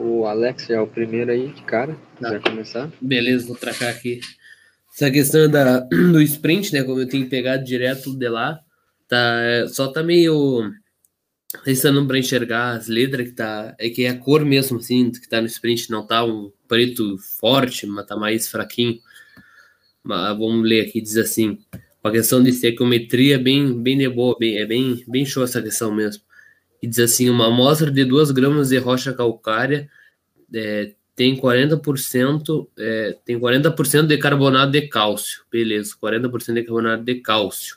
O Alex é o primeiro aí de cara. Tá. Vai começar? Beleza, vou tracar aqui. Essa questão da, do sprint, né? Como eu tenho pegado direto de lá, tá, é, só tá meio pensando para enxergar as letras que tá. É que é a cor mesmo, assim, que tá no sprint, não tá um preto forte, mas tá mais fraquinho. Mas vamos ler aqui, diz assim. A questão de estequiometria bem, bem de boa, bem, é bem, bem show essa questão mesmo. E diz assim: uma amostra de 2 gramas de rocha calcária é, tem 40%, é, tem 40% de carbonato de cálcio. Beleza, 40% de carbonato de cálcio.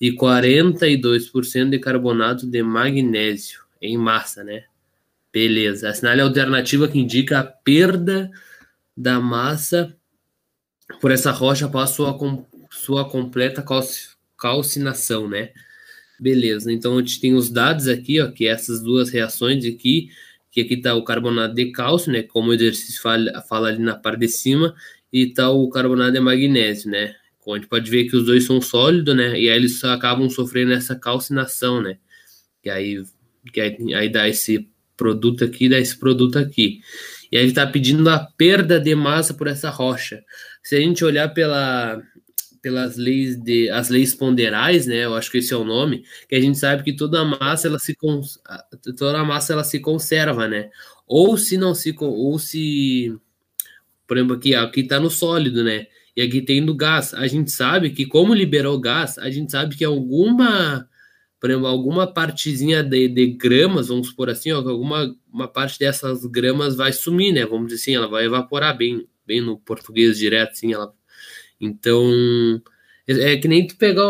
E 42% de carbonato de magnésio em massa, né? Beleza. Assinale a alternativa que indica a perda da massa por essa rocha após sua, sua completa calcinação, né? Beleza. Então a gente tem os dados aqui, ó, que essas duas reações aqui que aqui está o carbonato de cálcio, né, como o exercício fala, fala ali na parte de cima, e está o carbonato de magnésio, né, a gente pode ver que os dois são sólidos, né, e aí eles acabam sofrendo essa calcinação, né, que aí, que aí, aí dá esse produto aqui, dá esse produto aqui. E aí ele está pedindo a perda de massa por essa rocha. Se a gente olhar pela, pelas leis de as leis ponderais, né? Eu acho que esse é o nome, que a gente sabe que toda a massa ela se toda massa ela se conserva, né? Ou se não se ou se por exemplo aqui aqui está no sólido, né? E aqui tem do gás. A gente sabe que como liberou gás, a gente sabe que alguma por exemplo, alguma partezinha de, de gramas, vamos supor assim, ó, alguma uma parte dessas gramas vai sumir, né? Vamos dizer assim, ela vai evaporar bem, bem no português direto, assim, ela então, é, é que nem tu pegar,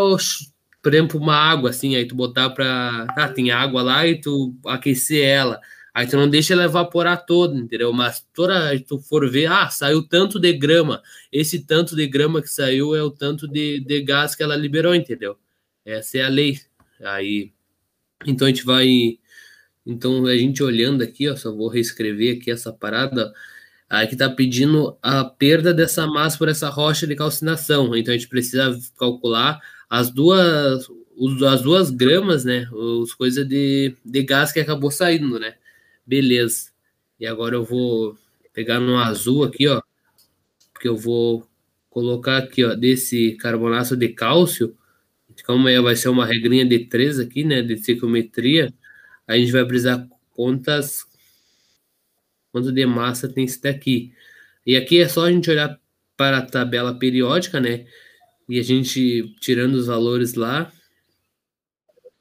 por exemplo, uma água assim, aí tu botar para. Ah, tem água lá e tu aquecer ela. Aí tu não deixa ela evaporar toda, entendeu? Mas toda tu for ver, ah, saiu tanto de grama. Esse tanto de grama que saiu é o tanto de, de gás que ela liberou, entendeu? Essa é a lei. Aí, então a gente vai. Então a gente olhando aqui, ó, só vou reescrever aqui essa parada. Aí que está pedindo a perda dessa massa por essa rocha de calcinação. Então a gente precisa calcular as duas, as duas gramas, né? Os coisas de, de gás que acabou saindo, né? Beleza. E agora eu vou pegar no azul aqui, ó. Porque eu vou colocar aqui, ó, desse carbonato de cálcio. Como é, vai ser uma regrinha de 3 aqui, né? De ciclometria. A gente vai precisar quantas quanto de massa tem esse daqui. E aqui é só a gente olhar para a tabela periódica, né? E a gente tirando os valores lá.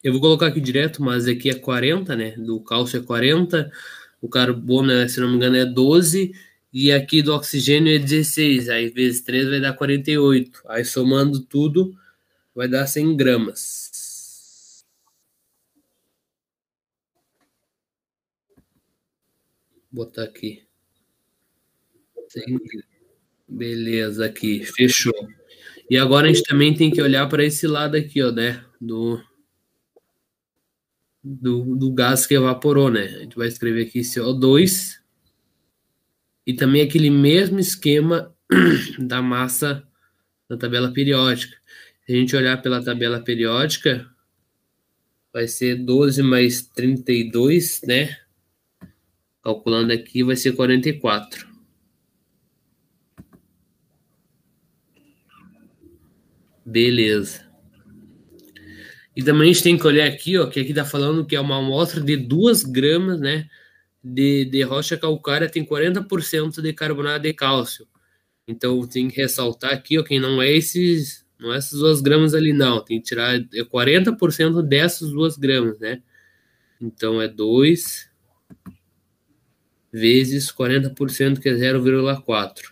Eu vou colocar aqui direto, mas aqui é 40, né? Do cálcio é 40, o carbono, se não me engano, é 12, e aqui do oxigênio é 16. Aí vezes 3 vai dar 48. Aí somando tudo, vai dar 100 gramas. Botar aqui. Beleza, aqui, fechou. E agora a gente também tem que olhar para esse lado aqui, ó, né? Do, do, do gás que evaporou, né? A gente vai escrever aqui CO2 e também aquele mesmo esquema da massa da tabela periódica. Se a gente olhar pela tabela periódica, vai ser 12 mais 32, né? Calculando aqui vai ser 44. Beleza. E também a gente tem que olhar aqui, ó, que aqui tá falando que é uma amostra de 2 gramas, né, de, de rocha calcária tem 40% de carbonato de cálcio. Então tem que ressaltar aqui, ó, que não é esses, não é essas 2 gramas ali não, tem que tirar 40% é dessas 2 gramas, né? Então é 2 vezes 40%, que é 0,4.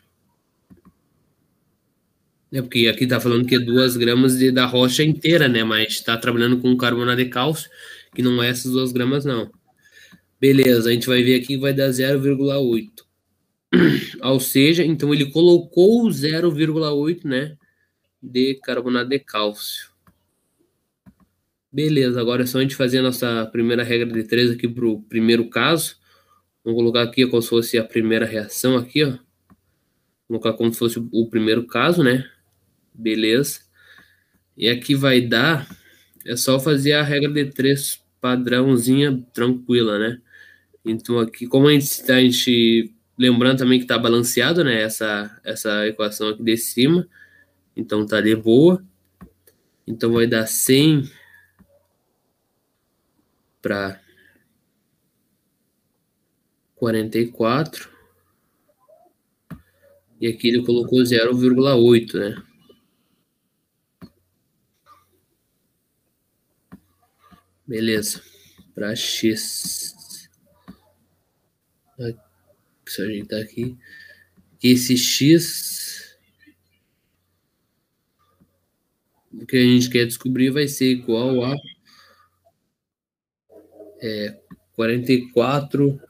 É porque aqui está falando que é 2 gramas de, da rocha inteira, né? Mas está trabalhando com carbonato de cálcio, que não é essas 2 gramas, não. Beleza, a gente vai ver aqui que vai dar 0,8. Ou seja, então ele colocou 0,8, né? De carbonato de cálcio. Beleza, agora é só a gente fazer a nossa primeira regra de 3 aqui para o primeiro caso. Vamos colocar aqui como se fosse a primeira reação aqui, ó. Vou colocar como se fosse o primeiro caso, né? Beleza. E aqui vai dar, é só fazer a regra de três padrãozinha tranquila, né? Então aqui, como a gente, a gente lembrando também que está balanceado, né, essa, essa equação aqui de cima, então tá de boa. Então vai dar 100 para 44. E aqui ele colocou 0,8, né? Beleza. Para X. Deixa eu ajeitar aqui. Esse X. O que a gente quer descobrir vai ser igual a é, 44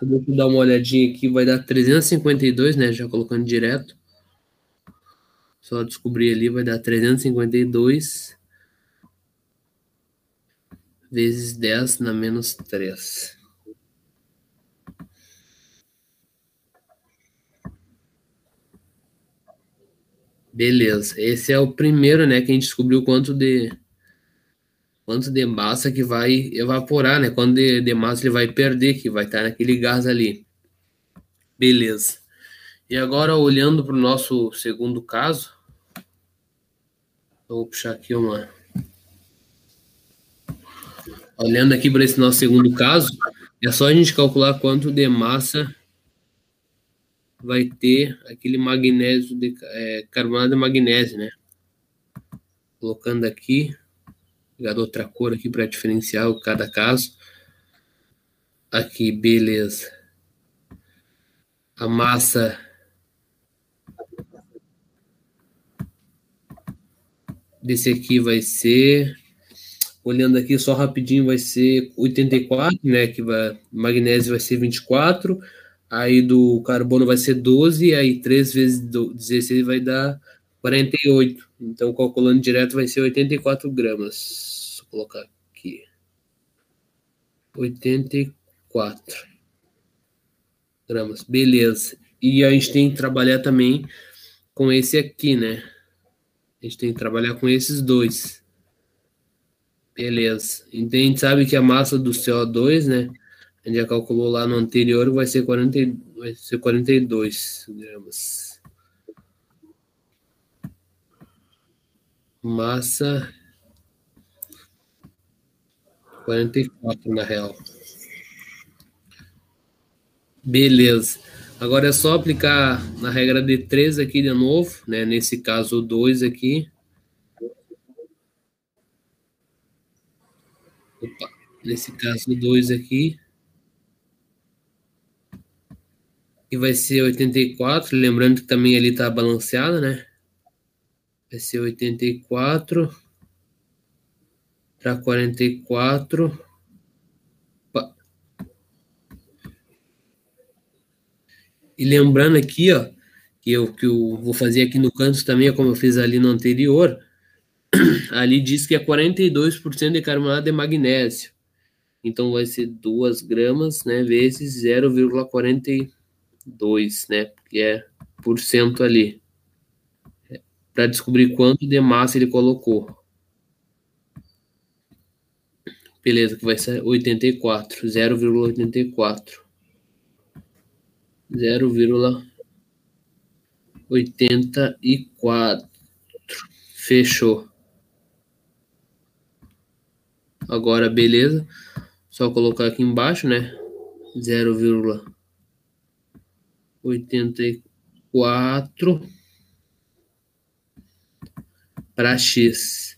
Vou dar uma olhadinha aqui, vai dar 352, né? Já colocando direto. Só descobrir ali, vai dar 352 vezes 10 na menos 3. Beleza, esse é o primeiro, né, que a gente descobriu quanto de quanto de massa que vai evaporar, né? Quando de, de massa ele vai perder, que vai estar naquele gás ali. Beleza. E agora, olhando para o nosso segundo caso, vou puxar aqui uma. Olhando aqui para esse nosso segundo caso, é só a gente calcular quanto de massa vai ter aquele magnésio, de, é, carbonato de magnésio, né? Colocando aqui, pegar outra cor aqui para diferenciar cada caso. Aqui, beleza. A massa desse aqui vai ser, olhando aqui só rapidinho, vai ser 84, né? Que vai, magnésio vai ser 24, aí do carbono vai ser 12, aí 3 vezes 16 vai dar 48. Então, calculando direto, vai ser 84 gramas. Vou colocar aqui. 84 gramas. Beleza. E a gente tem que trabalhar também com esse aqui, né? A gente tem que trabalhar com esses dois. Beleza. Então a gente sabe que a massa do CO2, né? A gente já calculou lá no anterior, vai ser, 40, vai ser 42 gramas. Massa 44 na real. Beleza. Agora é só aplicar na regra de 3 aqui de novo, né? Nesse caso, o 2 aqui. Opa. Nesse caso, o 2 aqui. E vai ser 84, lembrando que também ali está balanceado, né? Vai ser 84 para 44. Opa. E lembrando aqui, ó, que eu, que eu vou fazer aqui no canto também, como eu fiz ali no anterior, ali diz que é 42% de carbonato de magnésio. Então vai ser 2 gramas, né, vezes 0,42, né, que é por cento ali para descobrir quanto de massa ele colocou. Beleza, que vai ser 84, 0,84. 0,84. Fechou. Agora, beleza. Só colocar aqui embaixo, né? 0,84 para X.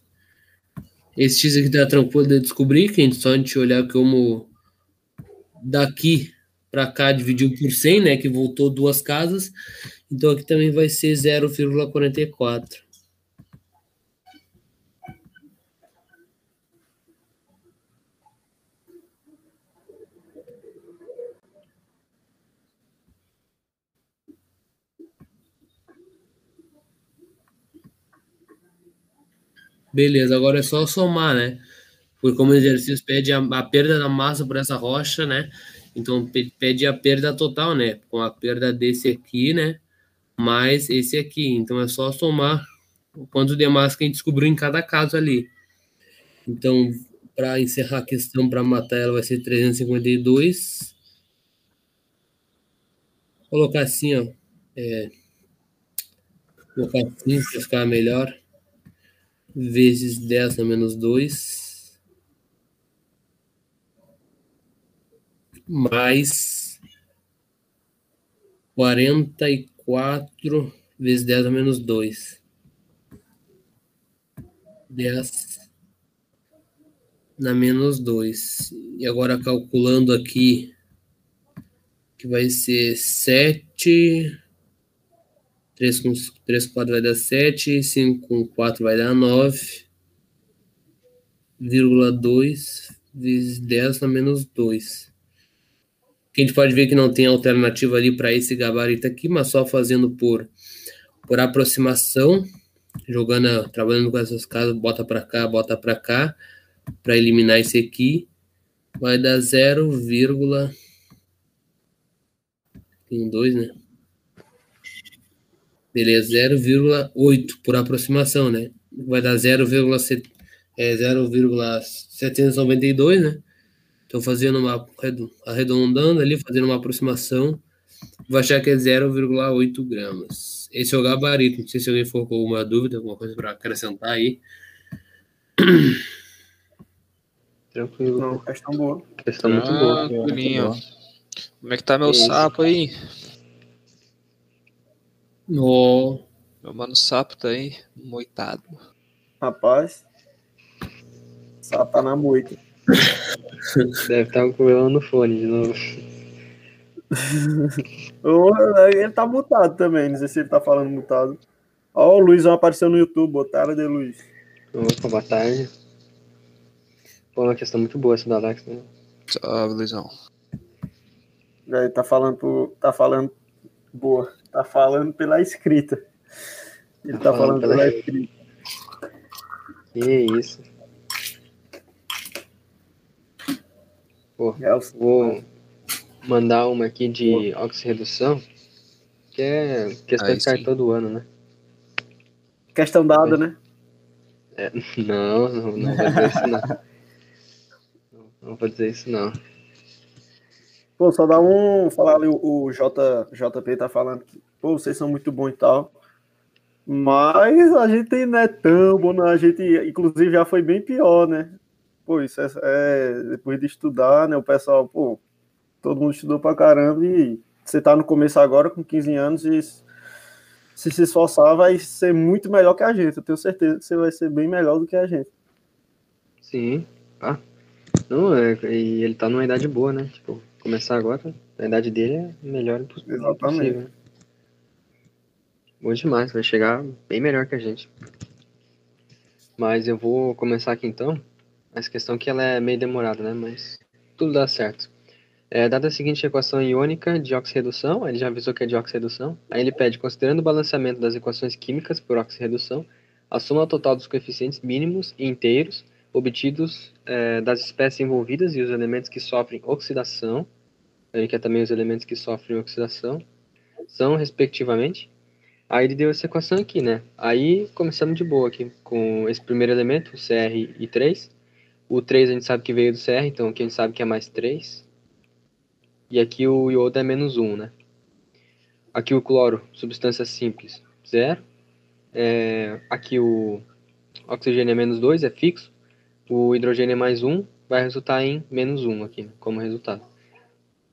Esse X aqui tá tranquilo de descobrir, que a gente só a gente olhar como daqui para cá dividiu por 100, né, que voltou duas casas. Então aqui também vai ser 0,44. Beleza, agora é só somar, né? Porque como o exercício pede a, a, perda da massa por essa rocha, né? Então pede a perda total, né? Com a perda desse aqui, né? Mais esse aqui. Então é só somar o quanto de massa que a gente descobriu em cada caso ali. Então, para encerrar a questão, para matar ela, vai ser 352 colocar assim, ó. É, colocar assim para ficar melhor. Vezes 10 a menos 2. Mais 44 vezes 10 a menos 2. 10 na menos 2. E agora calculando aqui, que vai ser 7. 3 com 3 com 4 vai dar 7, 5 com 4 vai dar 9, vírgula 2 vezes 10 na menos 2. a gente pode ver que não tem alternativa ali para esse gabarito aqui, mas só fazendo por, por aproximação, jogando, trabalhando com essas casas, bota para cá, bota para cá, para eliminar esse aqui, vai dar 0, tem 2, né? Beleza, 0,8 por aproximação, né? Vai dar 0,792, é, né? Estou fazendo uma arredondando ali, fazendo uma aproximação, vou achar que é 0,8 gramas. Esse é o gabarito. Não sei se alguém for com alguma dúvida, alguma coisa para acrescentar aí. Tranquilo. Não, questão boa. Questão muito boa. Tranquilinho. Como é que tá meu sapo aí? No... Meu mano sapo tá aí, moitado. Rapaz. Sapo tá na moita. Deve estar com o no fone de novo. ele tá mutado também, não sei se ele tá falando mutado. Ó, o Luizão apareceu no YouTube, botaram de Luiz. Opa, boa tarde. Pô, uma questão muito boa essa da Alex, né? Salve, Luizão. Ele tá falando, pro, tá falando boa, tá falando pela escrita. Ele tá, tá falando, falando, pela, pela escrita. Que isso. Pô, é vou mandar uma aqui de oxirredução, que é questão de cair todo ano, né? Questão dada, né? É, não, não, não vou dizer isso não. não. Não vou dizer isso não. Pô, só dá um. Falar ali, o, J, JP tá falando que, pô, vocês são muito bons e tal. Mas a gente não é tão bom, não. A gente, inclusive, já foi bem pior, né? Pô, isso é, é, Depois de estudar, né? O pessoal, pô, todo mundo estudou pra caramba e você tá no começo agora com 15 anos e se se esforçar vai ser muito melhor que a gente. Eu tenho certeza que você vai ser bem melhor do que a gente. Sim. Ah. Não, é, e ele tá numa idade boa, né? Tipo, começar agora, a idade dele é melhor Exatamente. possível. Bom demais, vai chegar bem melhor que a gente. Mas eu vou começar aqui então. Essa questão que ela é meio demorada, né? Mas tudo dá certo. É, dada a seguinte equação iônica de oxirredução, ele já avisou que é de oxirredução, aí ele pede, considerando o balanceamento das equações químicas por oxirredução, a soma total dos coeficientes mínimos e inteiros obtidos é, das espécies envolvidas e os elementos que sofrem oxidação, ele quer também os elementos que sofrem oxidação, são, respectivamente. Aí ele deu essa equação aqui, né? Aí começamos de boa aqui com esse primeiro elemento, o Cr e 3. O 3 a gente sabe que veio do Cr, então aqui a gente sabe que é mais 3. E aqui o iodo é menos 1, né? Aqui o cloro, substância simples, 0. É, aqui o oxigênio é menos 2, é fixo o hidrogênio é mais 1, vai resultar em menos 1 aqui, como resultado.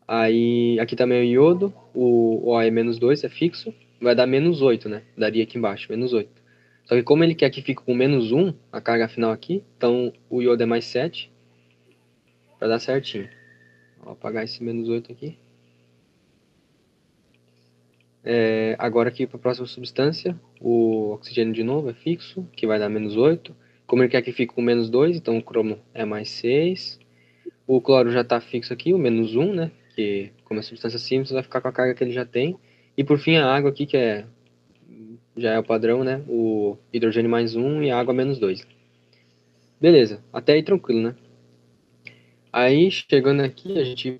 Aí, aqui também é o iodo, o O é menos 2, é fixo, vai dar menos 8, né? Daria aqui embaixo, menos 8. Só que como ele quer que fique com menos 1, a carga final aqui, então o iodo é mais 7, para dar certinho. Vou apagar esse menos 8 aqui. É, agora aqui para a próxima substância, o oxigênio de novo é fixo, que vai dar menos 8. Como ele quer que fique com menos 2, então o cromo é mais 6. O cloro já está fixo aqui, o menos 1, né? Que como é substância simples, vai ficar com a carga que ele já tem. E por fim a água aqui, que é já é o padrão, né? O hidrogênio mais 1 e a água menos 2. Beleza, até aí tranquilo, né? Aí, chegando aqui, a gente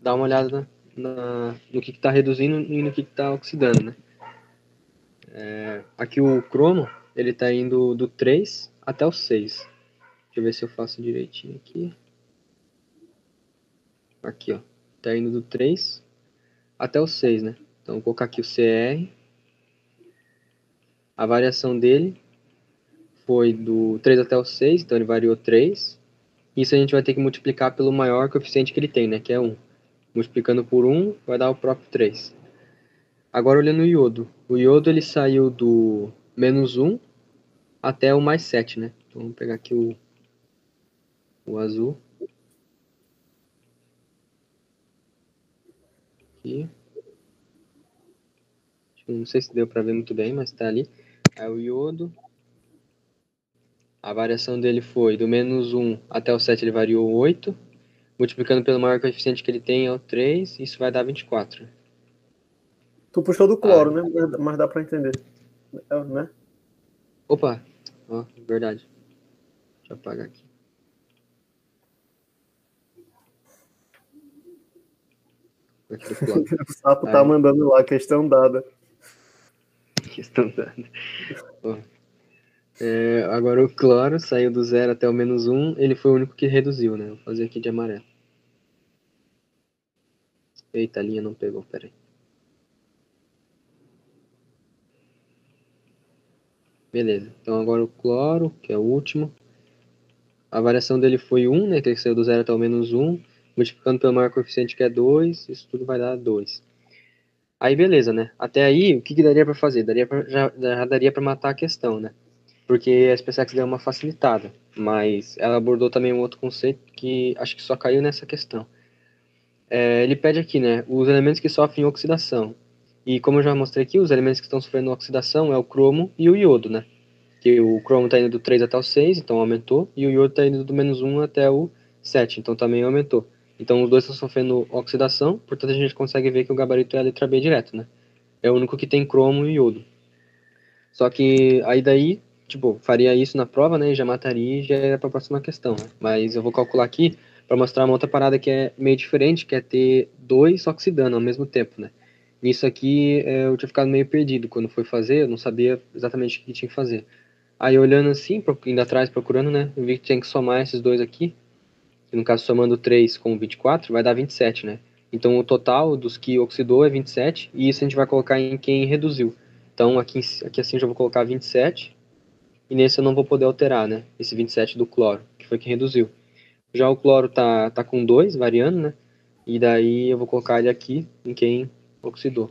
dá uma olhada na, no que está reduzindo e no que está oxidando, né? É, aqui o cromo, ele está indo do 3 até o 6. Deixa eu ver se eu faço direitinho aqui. Aqui, ó. Tá indo do 3 até o 6, né? Então, vou colocar aqui o CR. A variação dele foi do 3 até o 6, então ele variou 3. Isso a gente vai ter que multiplicar pelo maior coeficiente que ele tem, né? Que é 1. Multiplicando por 1, vai dar o próprio 3. Agora, olhando o iodo. O iodo, ele saiu do menos 1 até o mais 7, né? Então, vamos pegar aqui o, o azul. Aqui. Não sei se deu para ver muito bem, mas está ali. É o iodo. A variação dele foi do menos 1 até o 7, ele variou 8. Multiplicando pelo maior coeficiente que ele tem, é o 3. Isso vai dar 24. Tu puxou do cloro, ah. né? Mas dá para entender. É, né? Opa! Ó, verdade. Deixa eu apagar aqui. o sapo tá mandando lá, questão dada. Questão dada. É, agora o cloro saiu do zero até o menos um, ele foi o único que reduziu, né? Vou fazer aqui de amarelo. Eita, a linha não pegou, peraí. Beleza, então agora o cloro, que é o último. A variação dele foi 1, né? Que ele saiu do zero até o menos 1 multiplicando pelo maior coeficiente que é 2, isso tudo vai dar 2. Aí beleza, né? Até aí, o que, que daria para fazer? Daria pra, já, já daria para matar a questão, né? Porque a SpaceX deu uma facilitada, mas ela abordou também um outro conceito que acho que só caiu nessa questão. É, ele pede aqui, né, os elementos que sofrem oxidação. E como eu já mostrei aqui, os elementos que estão sofrendo oxidação é o cromo e o iodo, né? Que o cromo está indo do 3 até o 6, então aumentou, e o iodo está indo do menos 1 até o 7, então também aumentou. Então os dois estão sofrendo oxidação, portanto a gente consegue ver que o gabarito é a letra B direto, né? É o único que tem cromo e iodo. Só que aí daí, tipo, faria isso na prova, né? E já mataria e já era para a próxima questão. Né? Mas eu vou calcular aqui para mostrar uma outra parada que é meio diferente, que é ter dois oxidando ao mesmo tempo, né? Nisso aqui é, eu tinha ficado meio perdido quando foi fazer, eu não sabia exatamente o que tinha que fazer. Aí olhando assim, indo atrás procurando, né? Eu vi que tinha que somar esses dois aqui que no caso somando 3 com 24, vai dar 27, né? Então o total dos que oxidou é 27, e isso a gente vai colocar em quem reduziu. Então aqui, aqui assim eu já vou colocar 27, e nesse eu não vou poder alterar, né? Esse 27 do cloro, que foi quem reduziu. Já o cloro tá, tá com 2, variando, né? E daí eu vou colocar ele aqui em quem oxidou.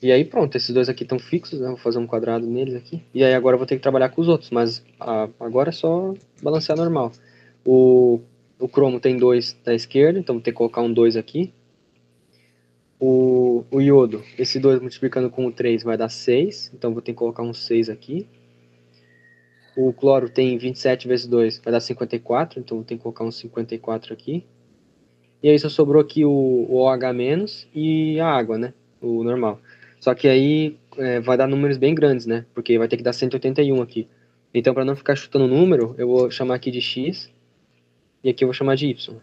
E aí pronto, esses dois aqui estão fixos, né? Vou fazer um quadrado neles aqui. E aí agora eu vou ter que trabalhar com os outros, mas a, agora é só balancear normal. O, o cromo tem 2 da esquerda, então vou ter que colocar um 2 aqui. O, o iodo, esse 2 multiplicando com o 3 vai dar 6, então vou ter que colocar um 6 aqui. O cloro tem 27 vezes 2, vai dar 54, então vou ter que colocar um 54 aqui. E aí só sobrou aqui o, o OH- e a água, né? O normal. Só que aí é, vai dar números bem grandes, né? Porque vai ter que dar 181 aqui. Então, para não ficar chutando número, eu vou chamar aqui de x e aqui eu vou chamar de y.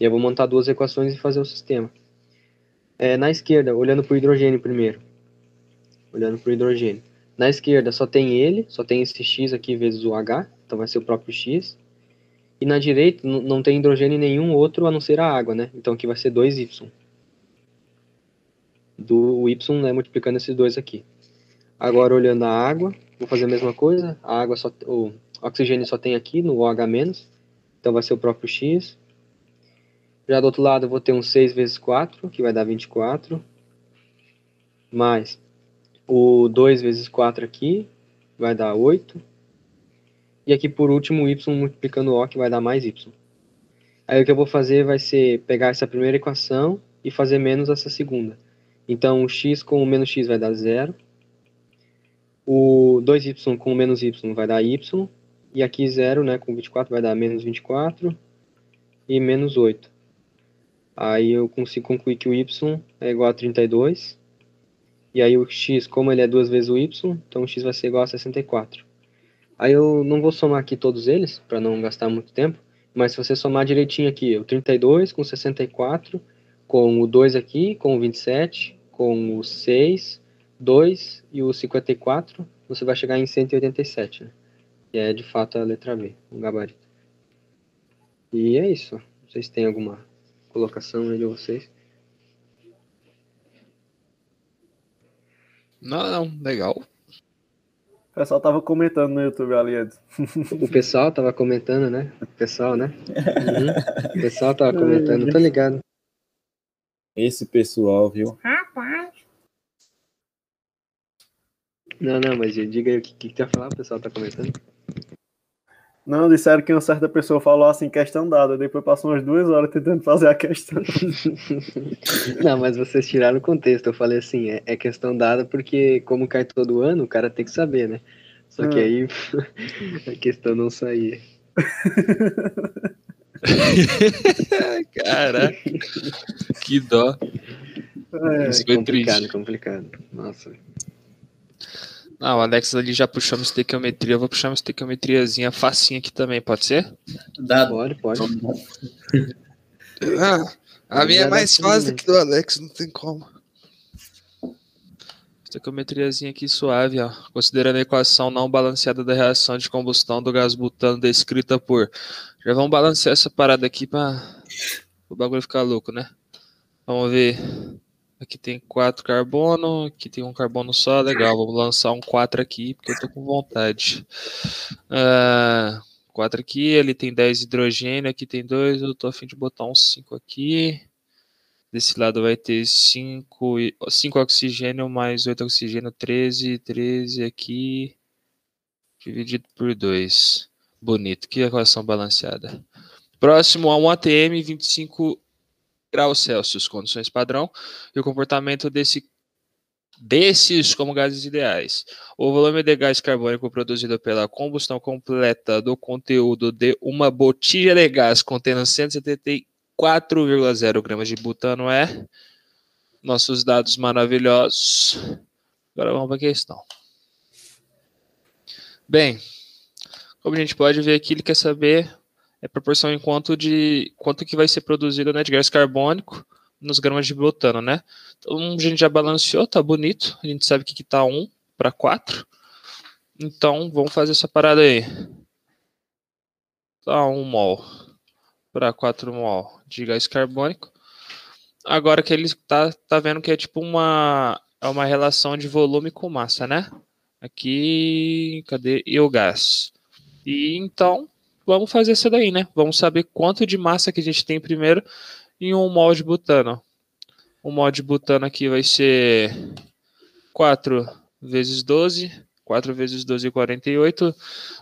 E eu vou montar duas equações e fazer o sistema. É, na esquerda, olhando para o hidrogênio primeiro. Olhando para o hidrogênio. Na esquerda só tem ele, só tem esse x aqui vezes o h, então vai ser o próprio x. E na direita não tem hidrogênio nenhum outro a não ser a água, né? Então aqui vai ser 2y. Do y, né, multiplicando esses dois aqui. Agora olhando a água, vou fazer a mesma coisa. A água só, o oxigênio só tem aqui no OH-, então vai ser o próprio x. Já do outro lado eu vou ter um 6 vezes 4, que vai dar 24. Mais o 2 vezes 4 aqui, vai dar 8. E aqui por último y multiplicando o, que vai dar mais y. Aí o que eu vou fazer vai ser pegar essa primeira equação e fazer menos essa segunda. Então o x com o menos x vai dar 0. O 2y com o menos y vai dar y. E aqui 0, né, com 24 vai dar menos 24 e menos 8. Aí eu consigo concluir que o y é igual a 32. E aí o x, como ele é duas vezes o y, então o x vai ser igual a 64. Aí eu não vou somar aqui todos eles, para não gastar muito tempo. Mas se você somar direitinho aqui, o 32 com 64, com o 2 aqui, com o 27, com o 6, 2 e o 54, você vai chegar em 187, né? que é de fato a letra B, o gabarito. E é isso. Vocês têm alguma colocação aí de vocês? Não, não, legal. O pessoal tava comentando no YouTube ali, Edson. O pessoal tava comentando, né? O pessoal, né? Uhum. O pessoal tava comentando, tô ligado. Esse pessoal, viu? Não, não, mas diga aí o que, que tu ia falar, o pessoal tá comentando. Não, disseram que uma certa pessoa falou assim, questão dada. Depois passou umas duas horas tentando fazer a questão. Não, mas vocês tiraram o contexto. Eu falei assim, é, é questão dada porque, como cai todo ano, o cara tem que saber, né? Só que Hum. aí a questão não saía. Caraca, que dó. É, Isso foi complicado, triste. complicado. Nossa. Não, o Alex ali já puxou uma estequiometria. Eu vou puxar uma estequiometriazinha facinha aqui também, pode ser? Dado. Pode, pode. Ah, a minha é mais fácil sim. que do Alex, não tem como. Estequiometriazinha aqui suave, ó. Considerando a equação não balanceada da reação de combustão do gás butano descrita por. Já vamos balancear essa parada aqui pra o bagulho ficar louco, né? Vamos ver. Aqui tem quatro carbono, aqui tem um carbono só, legal. Vamos lançar um 4 aqui, porque eu tô com vontade. Ah, 4 aqui, ali tem 10 hidrogênio, aqui tem 2, eu tô a fim de botar um 5 aqui. Desse lado vai ter 5, 5 oxigênio mais 8 oxigênio, 13, 13 aqui, dividido por 2. Bonito, que equação balanceada. Próximo a 1 ATM, 25 graus Celsius, condições padrão, e o comportamento desse, desses como gases ideais. O volume de gás carbônico produzido pela combustão completa do conteúdo de uma botija de gás contendo 174,0 gramas de butano é. Nossos dados maravilhosos. Agora vamos para a questão. Bem, como a gente pode ver aqui, ele quer saber a proporção em quanto de quanto que vai ser produzido né, de gás carbônico nos gramas de butano, né? Então a gente já balanceou, tá bonito. A gente sabe que aqui tá 1 para 4. Então vamos fazer essa parada aí. Tá 1 mol para 4 mol de gás carbônico. Agora que ele tá, tá vendo que é tipo uma, é uma relação de volume com massa, né? Aqui, cadê? E o gás. E então, vamos fazer isso daí, né? Vamos saber quanto de massa que a gente tem primeiro em um mol de butano. O mol de butano aqui vai ser 4 vezes 12. 4 vezes 12 é 48,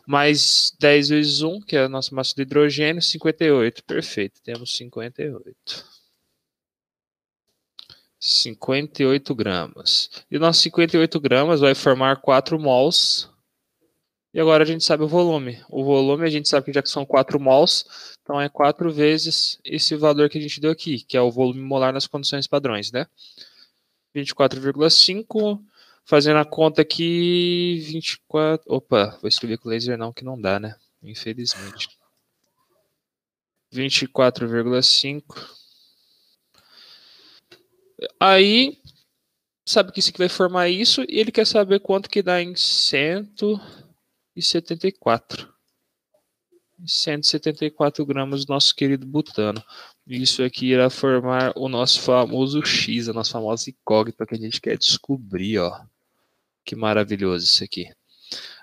mais 10 vezes 1, que é a nossa massa de hidrogênio, 58. Perfeito, temos 58. 58 gramas. E o nosso 58 gramas vai formar 4 mols. E agora a gente sabe o volume. O volume a gente sabe que já que são 4 mols, então é 4 vezes esse valor que a gente deu aqui, que é o volume molar nas condições padrões, né? 24,5. Fazendo a conta aqui, 24. Opa, vou escrever com laser não, que não dá, né? Infelizmente. 24,5. Aí, sabe que isso aqui vai formar isso, e ele quer saber quanto que dá em 174. 174 gramas do nosso querido butano. Isso aqui irá formar o nosso famoso X, a nossa famosa incógnita que a gente quer descobrir, ó. Que maravilhoso isso aqui.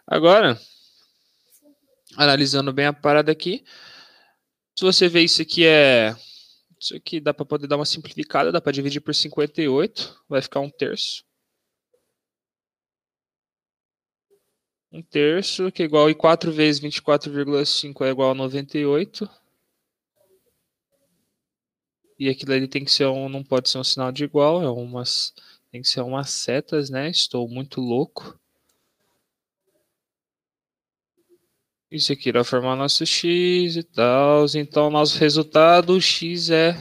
Agora, analisando bem a parada aqui, se você vê isso aqui é isso aqui dá para poder dar uma simplificada, dá para dividir por 58, vai ficar um terço. Um terço, que é igual a 4 vezes 24,5 é igual a 98. E aquilo ali tem que ser um, não pode ser um sinal de igual, é umas, tem que ser umas setas, né? Estou muito louco. Isso aqui vai formar nosso x e tal. Então, nosso resultado, x é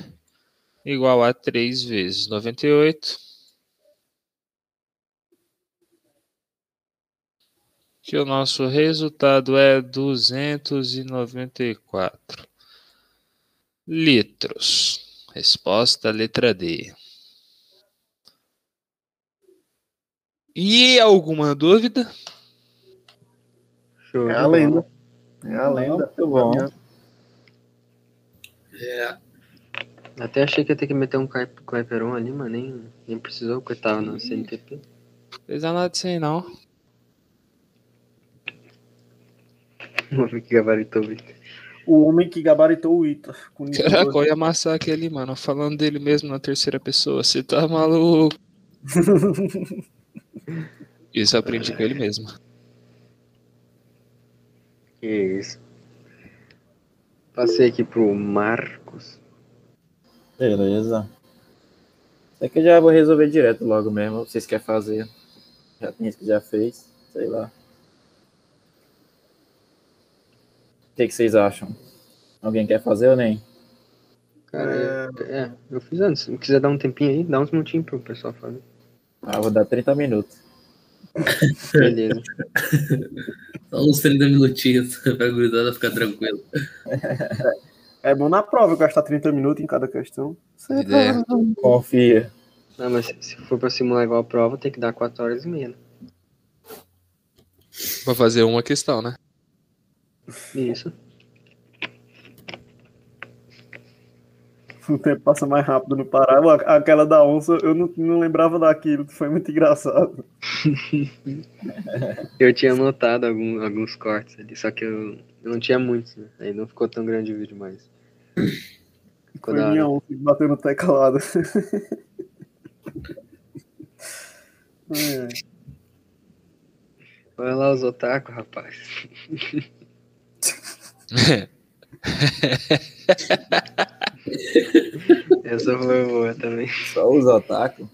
igual a 3 vezes 98. Que o nosso resultado é 294 litros. Resposta letra D. E alguma dúvida? Show É a lenda. É a lenda. Muito bom. É, Até achei que ia ter que meter um Cliperon ali, mas nem, nem precisou, coitado, na CNTP. Fez nada disso aí, não. O homem que gabaritou o Victor. O homem que gabaritou o Ita. Caraca, eu ia amassar aquele, mano. Falando dele mesmo na terceira pessoa. Você tá maluco? Isso eu aprendi com ele mesmo. Que isso. Passei aqui pro Marcos. Beleza. Isso aqui eu já vou resolver direto logo mesmo. Vocês querem fazer? Já tem gente que já fez. Sei lá. O que, que vocês acham? Alguém quer fazer ou nem? Cara, é, é, eu fiz antes. Se quiser dar um tempinho aí, dá uns minutinhos pro pessoal fazer. Ah, vou dar 30 minutos. Beleza. Só uns 30 minutinhos pra gurizada ficar tranquilo. É bom na prova gastar 30 minutos em cada questão. Ideia. Confia. Não, mas se- se for pra simular igual a prova, tem que dar 4 horas e meia. né? Pra fazer uma questão, né? Isso. O tempo passa mais rápido no Pará. Aquela da onça, eu não, não lembrava daquilo. Foi muito engraçado. Eu tinha anotado algum, alguns cortes ali, só que eu, eu não tinha muitos, né? Aí não ficou tão grande o vídeo mais. Ficou Foi minha onça que bateu no teclado. É. Olha lá os otaku, rapaz. Essa foi boa também. Só os otaku.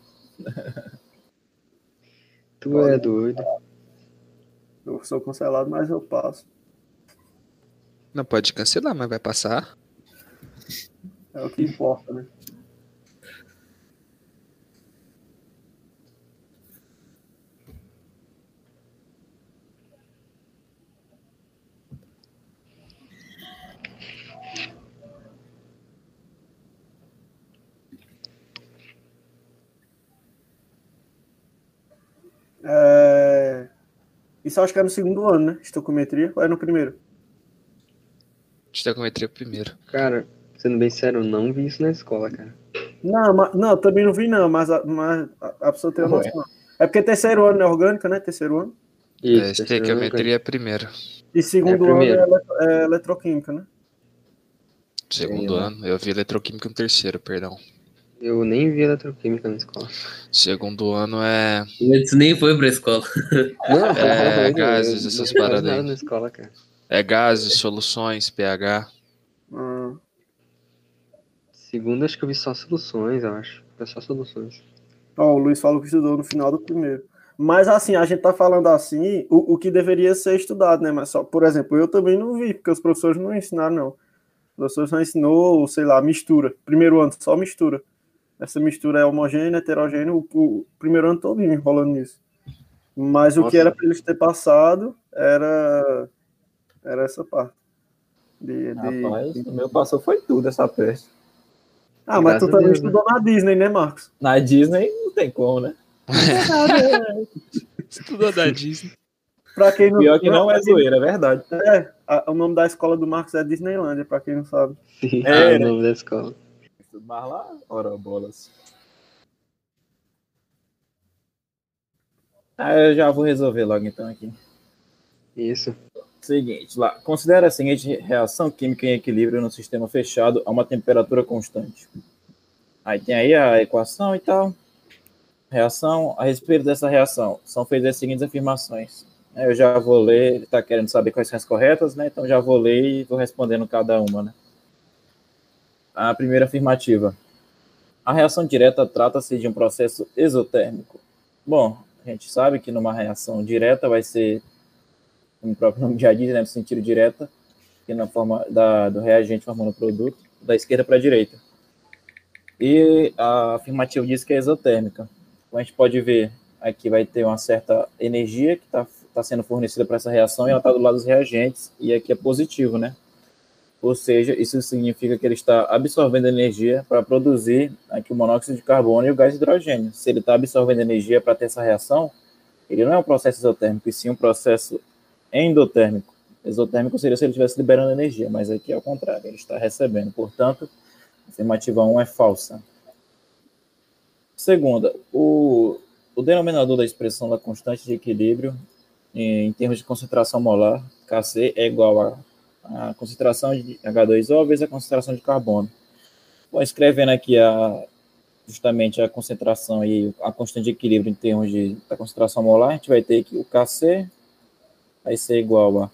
Tu é doido. Eu sou cancelado, mas eu passo. Não pode cancelar, mas vai passar. É o que importa, né? É... Isso eu acho que é no segundo ano, né? Estocometria ou é no primeiro? Estecometria primeiro. Cara, sendo bem sério, eu não vi isso na escola, cara. Não, mas, não, também não vi não, mas a, mas a, a pessoa tem a noção. É porque terceiro ano é orgânica, né? Terceiro ano. É, Isso, ano, Estequiometria primeiro. E segundo É, ano é, primeiro. eletro- é eletroquímica, né? Segundo Sim, né? ano. Eu vi eletroquímica no terceiro, perdão. Eu nem vi eletroquímica na escola. Segundo ano é. Antes nem foi pra escola. Não, É, gases, eu essas paradas aí. na escola, cara. É gases, soluções, pH. Ah, Segundo, acho que eu vi só soluções, eu acho. Foi só soluções. Ó, o Luiz falou que estudou no final do primeiro. Mas assim, a gente tá falando assim, o, o que deveria ser estudado, né? Mas só, por exemplo, eu também não vi, porque os professores não ensinaram, não. Os professores só ensinou, sei lá, mistura. Primeiro ano, só mistura. Essa mistura é homogênea, heterogênea, o, o primeiro ano todo enrolando nisso. Mas o Nossa. que era para eles ter passado era, era essa parte. De, de- Rapaz, o meu passou foi tudo essa peste. Ah, mas tu Graças também Deus, né? estudou na Disney, né, Marcos? Na Disney não tem como, né? Estudou da Disney. Pra quem não, Pior que não é zoeira, é verdade. É, a- o nome da escola do Marcos é Disneylândia, pra quem não sabe. Sim, É, é, né? o nome da escola. Mas lá, ora bolas. Ah, eu já vou resolver logo então aqui. Isso. Seguinte, lá. Considera a seguinte reação química em equilíbrio no sistema fechado a uma temperatura constante. Aí tem aí a equação e tal. Reação. A respeito dessa reação, são feitas as seguintes afirmações. Eu já vou ler, ele está querendo saber quais são as corretas, né? Então já vou ler e vou respondendo cada uma, né? A primeira afirmativa. A reação direta trata-se de um processo exotérmico. Bom, a gente sabe que numa reação direta vai ser como o próprio nome já diz, né, no sentido direta, que na forma da, do reagente formando o produto, da esquerda para a direita. E a afirmativa diz que é exotérmica. Como a gente pode ver, aqui vai ter uma certa energia que está tá sendo fornecida para essa reação e ela está do lado dos reagentes, e aqui é positivo, né? Ou seja, isso significa que ele está absorvendo energia para produzir aqui o monóxido de carbono e o gás hidrogênio. Se ele está absorvendo energia para ter essa reação, ele não é um processo exotérmico, e sim um processo endotérmico. Exotérmico seria se ele estivesse liberando energia, mas aqui é o contrário, ele está recebendo. Portanto, a afirmativa 1 é falsa. Segunda, o, o denominador da expressão da constante de equilíbrio em, em termos de concentração molar, Kc, é igual a, a concentração de H2O vezes a concentração de carbono. Bom, escrevendo aqui a, justamente a concentração e a constante de equilíbrio em termos de, da concentração molar, a gente vai ter que o Kc vai ser igual a,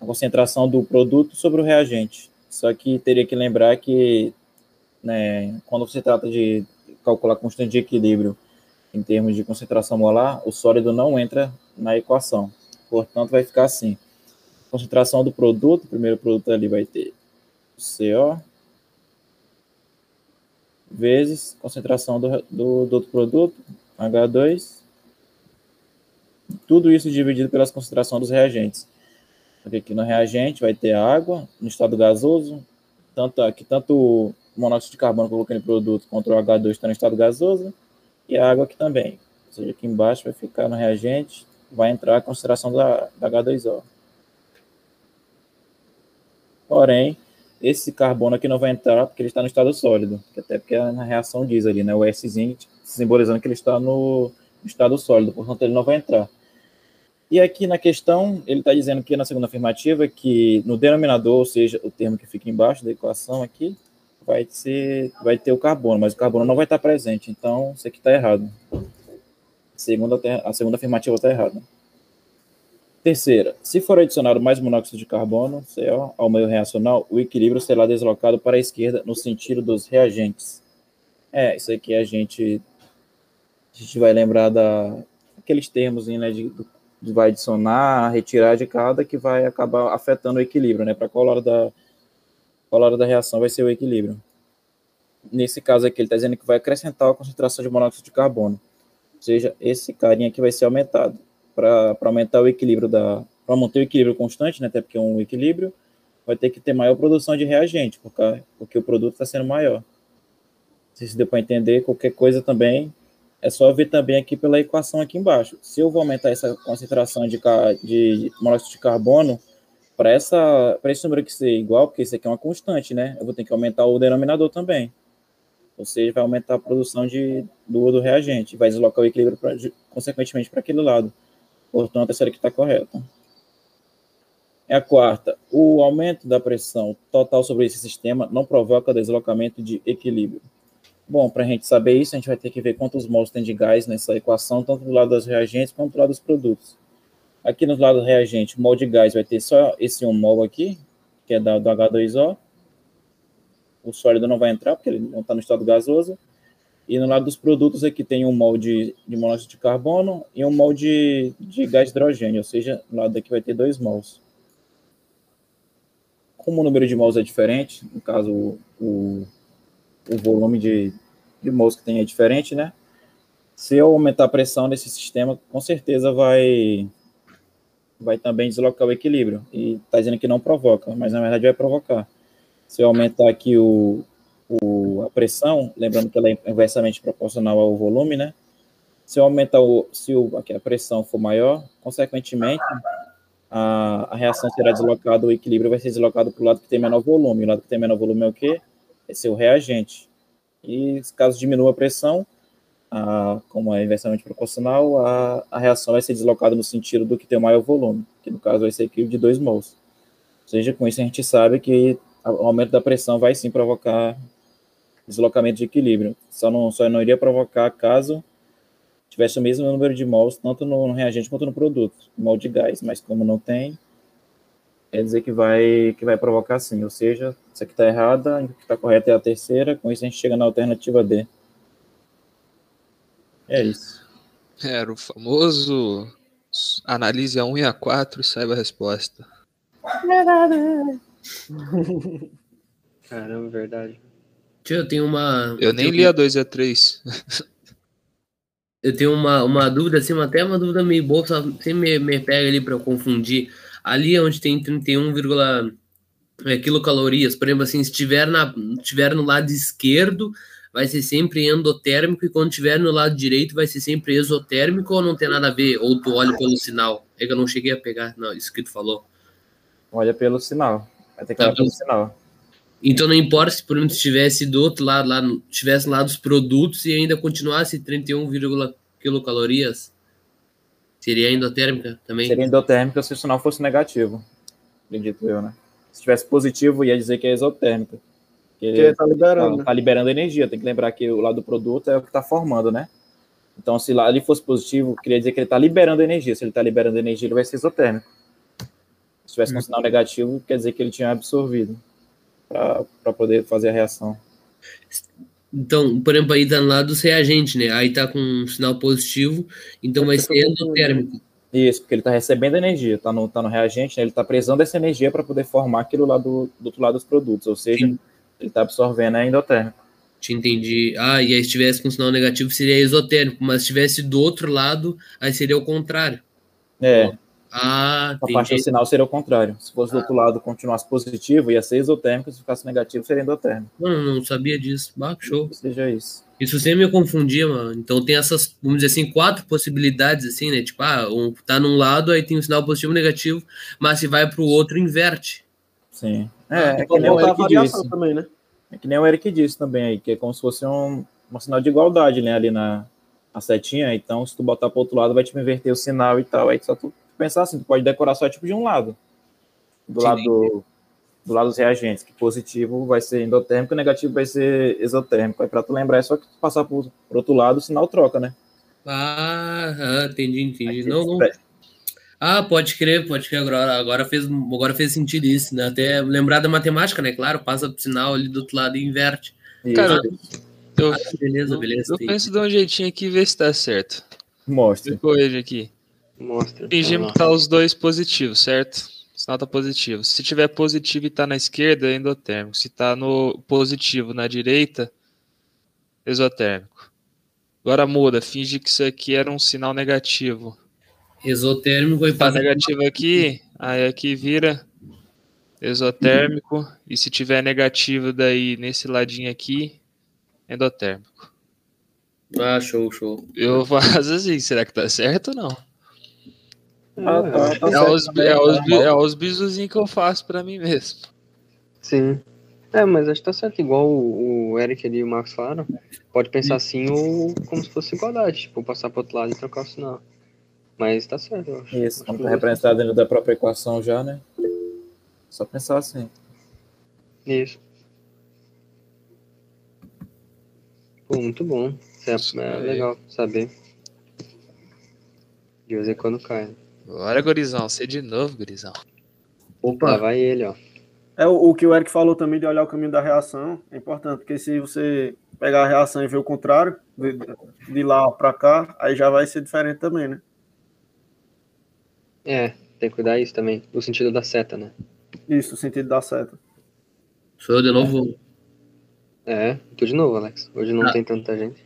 a concentração do produto sobre o reagente. Só que teria que lembrar que né, quando você trata de calcular a constante de equilíbrio em termos de concentração molar, o sólido não entra na equação. Portanto, vai ficar assim. Concentração do produto, o primeiro produto ali vai ter CO vezes concentração do, do, do outro produto, H2, tudo isso dividido pelas concentrações dos reagentes. Porque aqui no reagente vai ter água no estado gasoso, tanto aqui tanto o monóxido de carbono colocando em produto quanto o H2 está no estado gasoso, e a água aqui também. Ou seja, aqui embaixo vai ficar no reagente, vai entrar a concentração da, da H2O. Porém, esse carbono aqui não vai entrar porque ele está no estado sólido, até porque na reação diz ali, né, o S simbolizando que ele está no estado sólido, portanto ele não vai entrar. E aqui na questão, ele está dizendo que na segunda afirmativa, que no denominador, ou seja, o termo que fica embaixo da equação aqui, vai, ser, vai ter o carbono, mas o carbono não vai estar presente, então isso aqui está errado. Segunda, a segunda afirmativa está errada. Terceira, se for adicionado mais monóxido de carbono, CO, ao meio reacional, o equilíbrio será deslocado para a esquerda no sentido dos reagentes. É, isso aqui a gente, a gente vai lembrar da aqueles termos né, de, de vai adicionar, retirar de cada, que vai acabar afetando o equilíbrio, né? Para qual hora da qual hora da reação vai ser o equilíbrio. Nesse caso aqui, ele está dizendo que vai acrescentar a concentração de monóxido de carbono. Ou seja, esse carinha aqui vai ser aumentado para aumentar o equilíbrio da. para manter o equilíbrio constante, né, até porque é um equilíbrio, vai ter que ter maior produção de reagente, porque, porque o produto está sendo maior. Se deu para entender, qualquer coisa também, é só ver também aqui pela equação aqui embaixo. Se eu vou aumentar essa concentração de, de monóxido de carbono para esse número aqui ser igual, porque isso aqui é uma constante, né? Eu vou ter que aumentar o denominador também. Ou seja, vai aumentar a produção de, do, do reagente, vai deslocar o equilíbrio, pra, consequentemente, para aquele lado. Portanto, essa aqui está correta. É a quarta. O aumento da pressão total sobre esse sistema não provoca deslocamento de equilíbrio. Bom, para a gente saber isso, a gente vai ter que ver quantos mols tem de gás nessa equação, tanto do lado das reagentes quanto do lado dos produtos. Aqui no lado do reagente, o mol de gás vai ter só esse 1 mol aqui, que é do H2O. O sólido não vai entrar, porque ele não está no estado gasoso. E no lado dos produtos aqui tem um mol de, monóxido de carbono e um mol de, gás hidrogênio, ou seja, no lado daqui vai ter dois mols. Como o número de mols é diferente, no caso o, o, volume de, de mols que tem é diferente, né? Se eu aumentar a pressão nesse sistema, com certeza vai vai também deslocar o equilíbrio. E está dizendo que não provoca, mas na verdade vai provocar. Se eu aumentar aqui o, pressão, lembrando que ela é inversamente proporcional ao volume, né? Se eu aumentar o, se o, a pressão for maior, consequentemente, a, a reação será deslocada, o equilíbrio vai ser deslocado para o lado que tem menor volume. O lado que tem menor volume é o quê? É ser o reagente. E caso diminua a pressão, a, como é inversamente proporcional, a, a reação vai ser deslocada no sentido do que tem o maior volume, que no caso vai ser equilíbrio de 2 mols. Ou seja, com isso a gente sabe que o aumento da pressão vai sim provocar deslocamento de equilíbrio. Só não, só não iria provocar caso tivesse o mesmo número de mols, tanto no, no reagente quanto no produto, mol de gás, mas como não tem, quer dizer que vai, que vai provocar sim. Ou seja, isso aqui está errada, a que está correta é a terceira, com isso a gente chega na alternativa D. É isso. Era o famoso analise a 1 e a 4 e saiba a resposta. Caramba, verdade. Tio, eu tenho uma. Eu nem li a 2 e a 3. eu tenho uma, uma dúvida, assim, até uma dúvida meio boa, só sempre me, me pega ali para eu confundir. Ali onde tem 31, é, quilocalorias, por exemplo, assim, se estiver, na, estiver no lado esquerdo, vai ser sempre endotérmico, e quando estiver no lado direito, vai ser sempre exotérmico, ou não tem nada a ver? Ou tu olha pelo sinal? É que eu não cheguei a pegar, não, isso que tu falou. Olha pelo sinal. Vai ter que tá, olhar pelo sinal. Então não importa se por exemplo estivesse do outro lado, lá, estivesse lá dos produtos e ainda continuasse 31, quilocalorias, seria endotérmica também? Seria endotérmica se o sinal fosse negativo, acredito eu, né? Se tivesse positivo, ia dizer que é exotérmica. Que Porque tá liberando, né? tá liberando energia. Tem que lembrar que o lado do produto é o que está formando, né? Então, se lá ele fosse positivo, queria dizer que ele está liberando energia. Se ele está liberando energia, ele vai ser exotérmico. Se tivesse um sinal negativo, quer dizer que ele tinha absorvido para poder fazer a reação. Então, por exemplo, aí tá no lado dos reagentes, né? Aí tá com um sinal positivo, então vai ser endotérmico. Isso, porque ele está recebendo energia, está no, tá no reagente, né? ele está precisando dessa energia para poder formar aquilo lá do, do outro lado dos produtos, ou seja, Sim. ele está absorvendo a endotérmica. Te entendi. Ah, e aí se tivesse com sinal negativo seria esotérmico, mas se tivesse do outro lado, aí seria o contrário. É, Ah, a parte do sinal seria o contrário. Se fosse do outro lado continuasse positivo, ia ser exotérmico, se ficasse negativo, seria endotérmico. Mano, não sabia disso. Ah, show. Ou seja, isso. Isso sempre me confundia, mano. Então tem essas, vamos dizer assim, quatro possibilidades, assim, né? Tipo, ah, um, tá num lado, aí tem um sinal positivo e negativo, mas se vai pro outro, inverte. Sim. Ah, É, é que nem o Eric disse. também, né? É que nem o Eric disse também aí, que é como se fosse um, um sinal de igualdade, né? Ali na a setinha. Então, se tu botar pro outro lado, vai te inverter o sinal e tal. Aí só tu pensar assim, tu pode decorar só tipo de um lado. Do Sim. lado do, do lado dos reagentes, que positivo vai ser endotérmico, negativo vai ser exotérmico. Aí pra tu lembrar, é só que tu passar pro, pro outro lado, o sinal troca, né? Ah, ah, entendi, entendi. Aí Não. Ah, pode crer, pode crer. Agora, agora, fez, agora fez sentido isso, né? Até lembrar da matemática, né? Claro, passa pro sinal ali do outro lado e inverte. Isso. Cara, eu, Ah, beleza, beleza. eu tem- penso de um jeitinho aqui e ver se tá certo. Mostra. Ficou ele aqui. Mostra. Fingimos que tá os dois positivos, certo? O sinal tá positivo. Se tiver positivo e tá na esquerda, é endotérmico. Se tá no positivo na direita, exotérmico. Agora muda, finge que isso aqui era um sinal negativo. Exotérmico e Tá negativo aqui, aí aqui vira exotérmico. E se tiver negativo daí nesse ladinho aqui, endotérmico. Ah, show, show. Eu faço assim, será que tá certo ou não? Ah, tá, tá É certo os, é os, tá é os bisuzinhos que eu faço pra mim mesmo. Sim. É, mas acho que tá certo. Igual o, o Eric ali e o Marcos falaram. Pode pensar assim ou como se fosse igualdade. Tipo, passar pro outro lado e trocar o sinal. Mas tá certo, eu acho. Isso, como tá dois representado dentro da própria equação já, né? Só pensar assim. Isso. Pô, muito bom. É, é legal saber. De vez em quando cai. Bora, gurizão. Você de novo, gurizão. Lá Opa, vai ele, ó. É o, o que o Eric falou também de olhar o caminho da reação é importante, porque se você pegar a reação e ver o contrário, de, de lá para cá, aí já vai ser diferente também, né? É, tem que cuidar isso também. No sentido da seta, né? Isso, o sentido da seta. sou eu de novo. É, tu de novo, Alex. Hoje não Ah. tem tanta gente.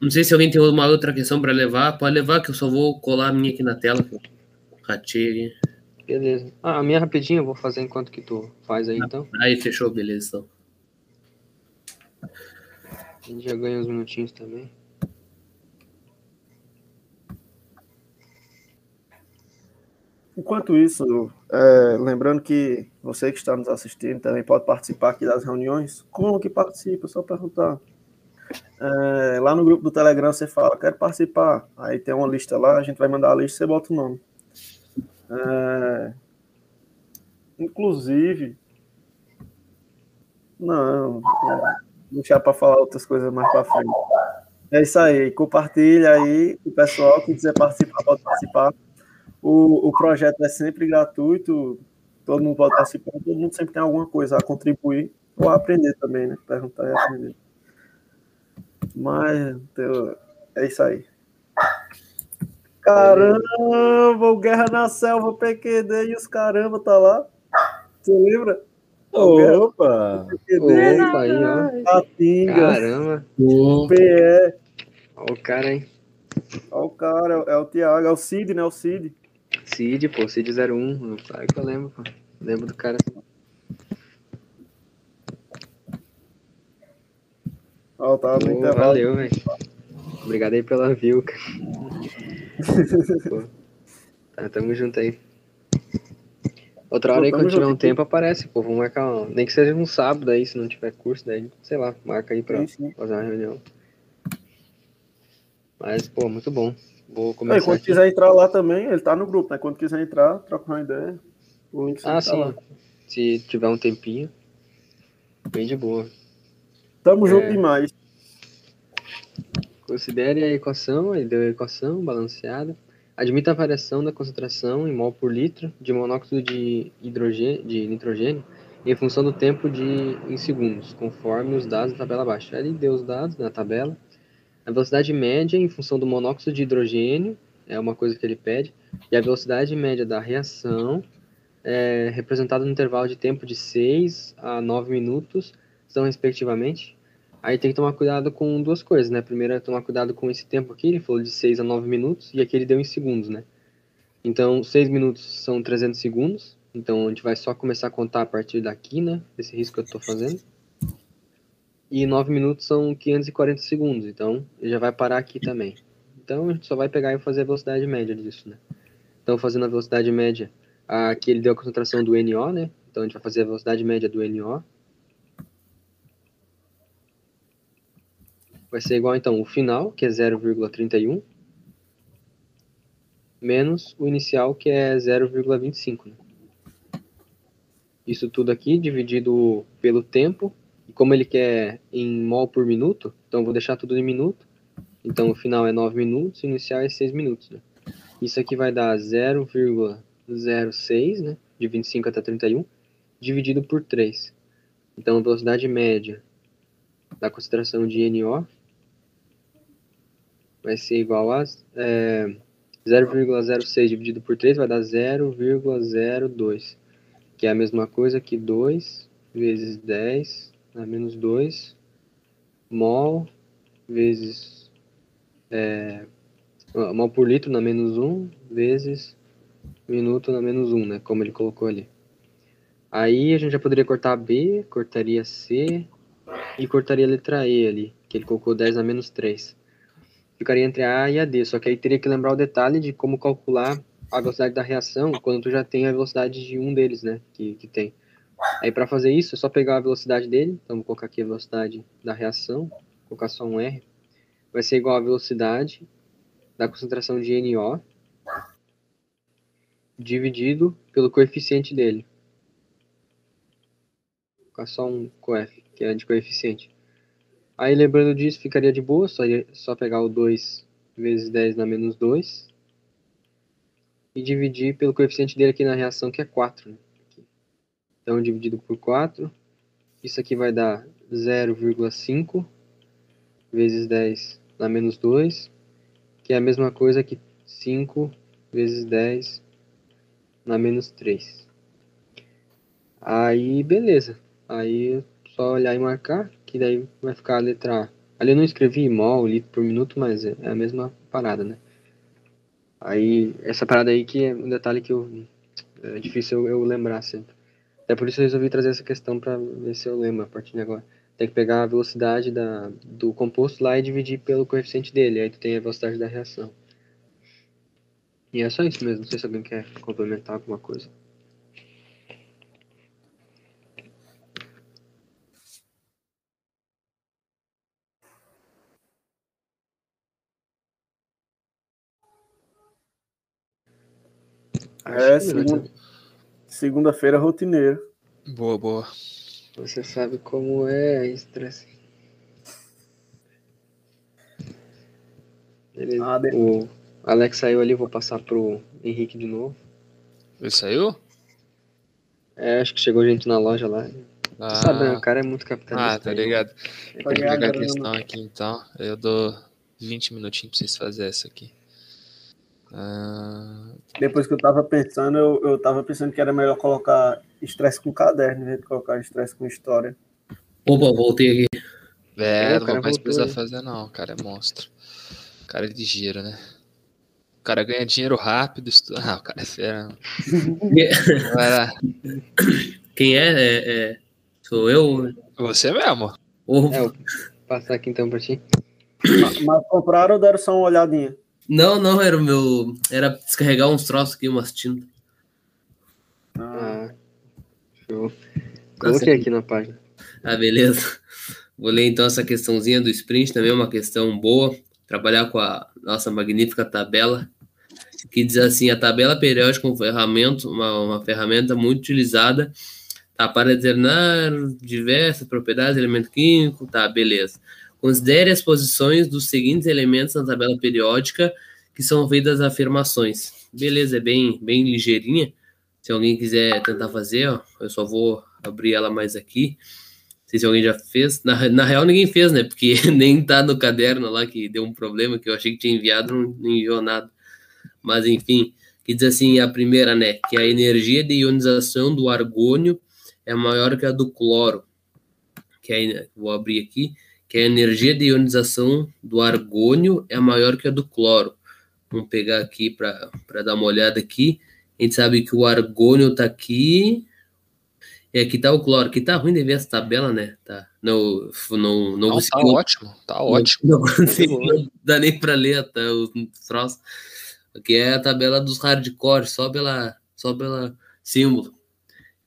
Não sei se alguém tem uma outra questão pra levar. Pode levar, que eu só vou colar a minha aqui na tela. Aqui. Beleza. Ah, a minha rapidinho eu vou fazer enquanto que tu faz aí, então. Aí, fechou, beleza. Então. A gente já ganha uns minutinhos também. Enquanto isso, é, lembrando que você que está nos assistindo também pode participar aqui das reuniões. Como que participa? Só perguntar. É, lá no grupo do Telegram você fala, quero participar. Aí tem uma lista lá, a gente vai mandar a lista e você bota o nome. É, inclusive. Não, é, deixar para falar outras coisas mais para frente. É isso aí, compartilha aí, o pessoal que quiser participar pode participar. O, o projeto é sempre gratuito, todo mundo pode participar, todo mundo sempre tem alguma coisa a contribuir ou a aprender também, né? Perguntar e aprender. Mas então, é isso aí. Caramba, o Guerra na Selva, PQD e os caramba tá lá. Você lembra? O Guerra Opa! PQD, Opa, aí, ó. Patinga, Caramba. PE. Olha o cara, hein? Olha o cara, é o- é o Thiago, é o Cid, né? O Cid. Cid, pô, Cid 01. Claro que eu lembro, pô. Lembro do cara. Ó, tá no Pô, intervalo. valeu, velho. Obrigado aí pela view, cara. Tá, tamo junto aí. Outra hora aí, Pô, tamo quando tiver junto um aqui. tempo, aparece, pô. Vamos marcar um... Nem que seja um sábado aí, se não tiver curso, daí, sei lá, marca aí pra Sim, sim. fazer uma reunião. Mas, pô, muito bom. Vou Aí, começar quando aqui. quiser entrar lá também, ele tá no grupo, né? Quando quiser entrar, troca uma ideia. O link Ah, sim. Se tiver um tempinho. Bem de boa. Tamo junto É. demais. Considere a equação, ele deu a equação balanceada. Admita a variação da concentração em mol por litro de monóxido de, hidrogênio, de nitrogênio em função do tempo de, em segundos, conforme os dados da tabela abaixo. Ele deu os dados na tabela. A velocidade média em função do monóxido de hidrogênio é uma coisa que ele pede. E a velocidade média da reação é representada no intervalo de tempo de 6 a 9 minutos, são respectivamente. Aí tem que tomar cuidado com duas coisas, né? Primeiro é tomar cuidado com esse tempo aqui, ele falou de 6 a 9 minutos, e aqui ele deu em segundos, né? Então, 6 minutos são 300 segundos, então a gente vai só começar a contar a partir daqui, né? Desse risco que eu tô fazendo. E 9 minutos são 540 segundos, então ele já vai parar aqui também. Então a gente só vai pegar e fazer a velocidade média disso, né? Então, fazendo a velocidade média, aqui ele deu a concentração do NO, né? Então a gente vai fazer a velocidade média do NO. Vai ser igual, então, o final, que é 0,31, menos o inicial, que é 0,25. Né? Isso tudo aqui dividido pelo tempo, e como ele quer em mol por minuto, então vou deixar tudo em minuto. Então o final é 9 minutos, o inicial é 6 minutos. Né? Isso aqui vai dar 0,06, né? de 25 até 31, dividido por 3. Então a velocidade média da concentração de NO vai ser igual a é, 0,06 dividido por 3 vai dar 0,02, que é a mesma coisa que 2 vezes 10 a menos 2 mol vezes é, mol por litro na menos 1 vezes minuto na menos 1, né, como ele colocou ali. Aí a gente já poderia cortar B, cortaria C e cortaria a letra E ali, que ele colocou 10 na menos 3 ficaria entre a e a D, só que aí teria que lembrar o detalhe de como calcular a velocidade da reação quando tu já tem a velocidade de um deles, né, que, que tem. Aí para fazer isso é só pegar a velocidade dele, então vou colocar aqui a velocidade da reação, colocar só um R, vai ser igual a velocidade da concentração de NO dividido pelo coeficiente dele. Vou colocar só um coef, que é de coeficiente. Aí lembrando disso, ficaria de boa, só, só pegar o 2 vezes 10 na menos 2 e dividir pelo coeficiente dele aqui na reação, que é 4. Né? Então, dividido por 4, isso aqui vai dar 0,5 vezes 10 na menos 2, que é a mesma coisa que 5 vezes 10 na menos 3. Aí, beleza. Aí, só olhar e marcar, que daí vai ficar a letra A. Ali eu não escrevi mol, litro por minuto, mas é é a mesma parada, né? Aí, essa parada aí que é um detalhe que eu, é difícil eu, eu lembrar sempre. Até por isso eu resolvi trazer essa questão para ver se eu lembro a partir de agora. Tem que pegar a velocidade da, do composto lá e dividir pelo coeficiente dele, aí tu tem a velocidade da reação. E é só isso mesmo, não sei se alguém quer complementar alguma coisa. É, não, segunda- Segunda-feira rotineira. Boa, boa. Você sabe como é estresse. Beleza. Ah, O Alex saiu ali, vou passar pro Henrique de novo. Ele saiu? É, acho que chegou gente na loja lá. Ah, Tu sabe, né? O cara é muito capitalista. ah, tá ligado. Vou pegar a grana. questão aqui então. Eu dou 20 minutinhos pra vocês fazerem essa aqui. Ah, Depois que eu tava pensando, eu, eu tava pensando que era melhor colocar estresse com caderno, em vez de colocar estresse com história. Opa, voltei aqui. é, É, o não voltou precisar fazer não, o cara é monstro. O cara é ligeiro, né? O cara ganha dinheiro rápido. Estu... Ah, o cara é fera. Vai lá. Quem é? É, é- Sou eu? Você mesmo. Ou- É, vou passar aqui então pra ti. Mas, mas compraram ou deram só uma olhadinha? Não, não, era o meu. Era descarregar uns troços aqui, umas tintas. Ah, show. Coloquei aqui na página. Ah, beleza. Vou ler então essa questãozinha do sprint, também é uma questão boa. trabalhar com a nossa magnífica tabela, que diz assim, a tabela periódica é uma ferramenta, uma, uma ferramenta muito utilizada tá, para determinar diversas propriedades, elemento químico, tá, beleza. Considere as posições dos seguintes elementos na tabela periódica que são feitas afirmações. Beleza, é bem, bem ligeirinha. Se alguém quiser tentar fazer, ó, eu só vou abrir ela mais aqui. Não sei se alguém já fez. Na, na real, ninguém fez, né? Porque nem tá no caderno lá que deu um problema que eu achei que tinha enviado, não, não enviou nada. Mas enfim, que diz assim: a primeira, né? Que a energia de ionização do argônio é maior que a do cloro. Que é, vou abrir aqui. Que a energia de ionização do argônio é maior que a do cloro. Vamos pegar aqui para dar uma olhada aqui. A gente sabe que o argônio está aqui. E aqui tá o cloro. Aqui tá ruim de ver essa tabela, né? Tá. Não, não, não, Não, tá ótimo, tá ótimo. Não, não, não dá nem para ler até os troços. Aqui é a tabela dos hardcore, só pela, só pela símbolo.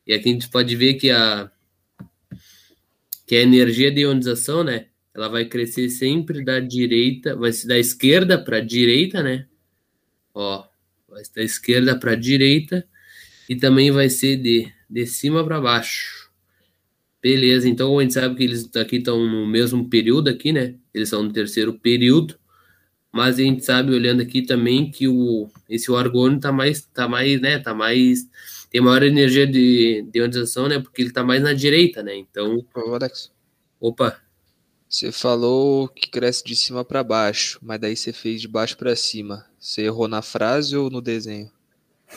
E aqui a gente pode ver que a, que a energia de ionização, né? Ela vai crescer sempre da direita, vai ser da esquerda para a direita, né? Ó, vai ser da esquerda para a direita e também vai ser de, de cima para baixo. Beleza, então a gente sabe que eles aqui estão no mesmo período aqui, né? Eles são no terceiro período, mas a gente sabe olhando aqui também que o esse argônio tá mais tá mais, né, tá mais tem maior energia de, de ionização, né? Porque ele tá mais na direita, né? Então, opa, você falou que cresce de cima para baixo, mas daí você fez de baixo para cima. Você errou na frase ou no desenho?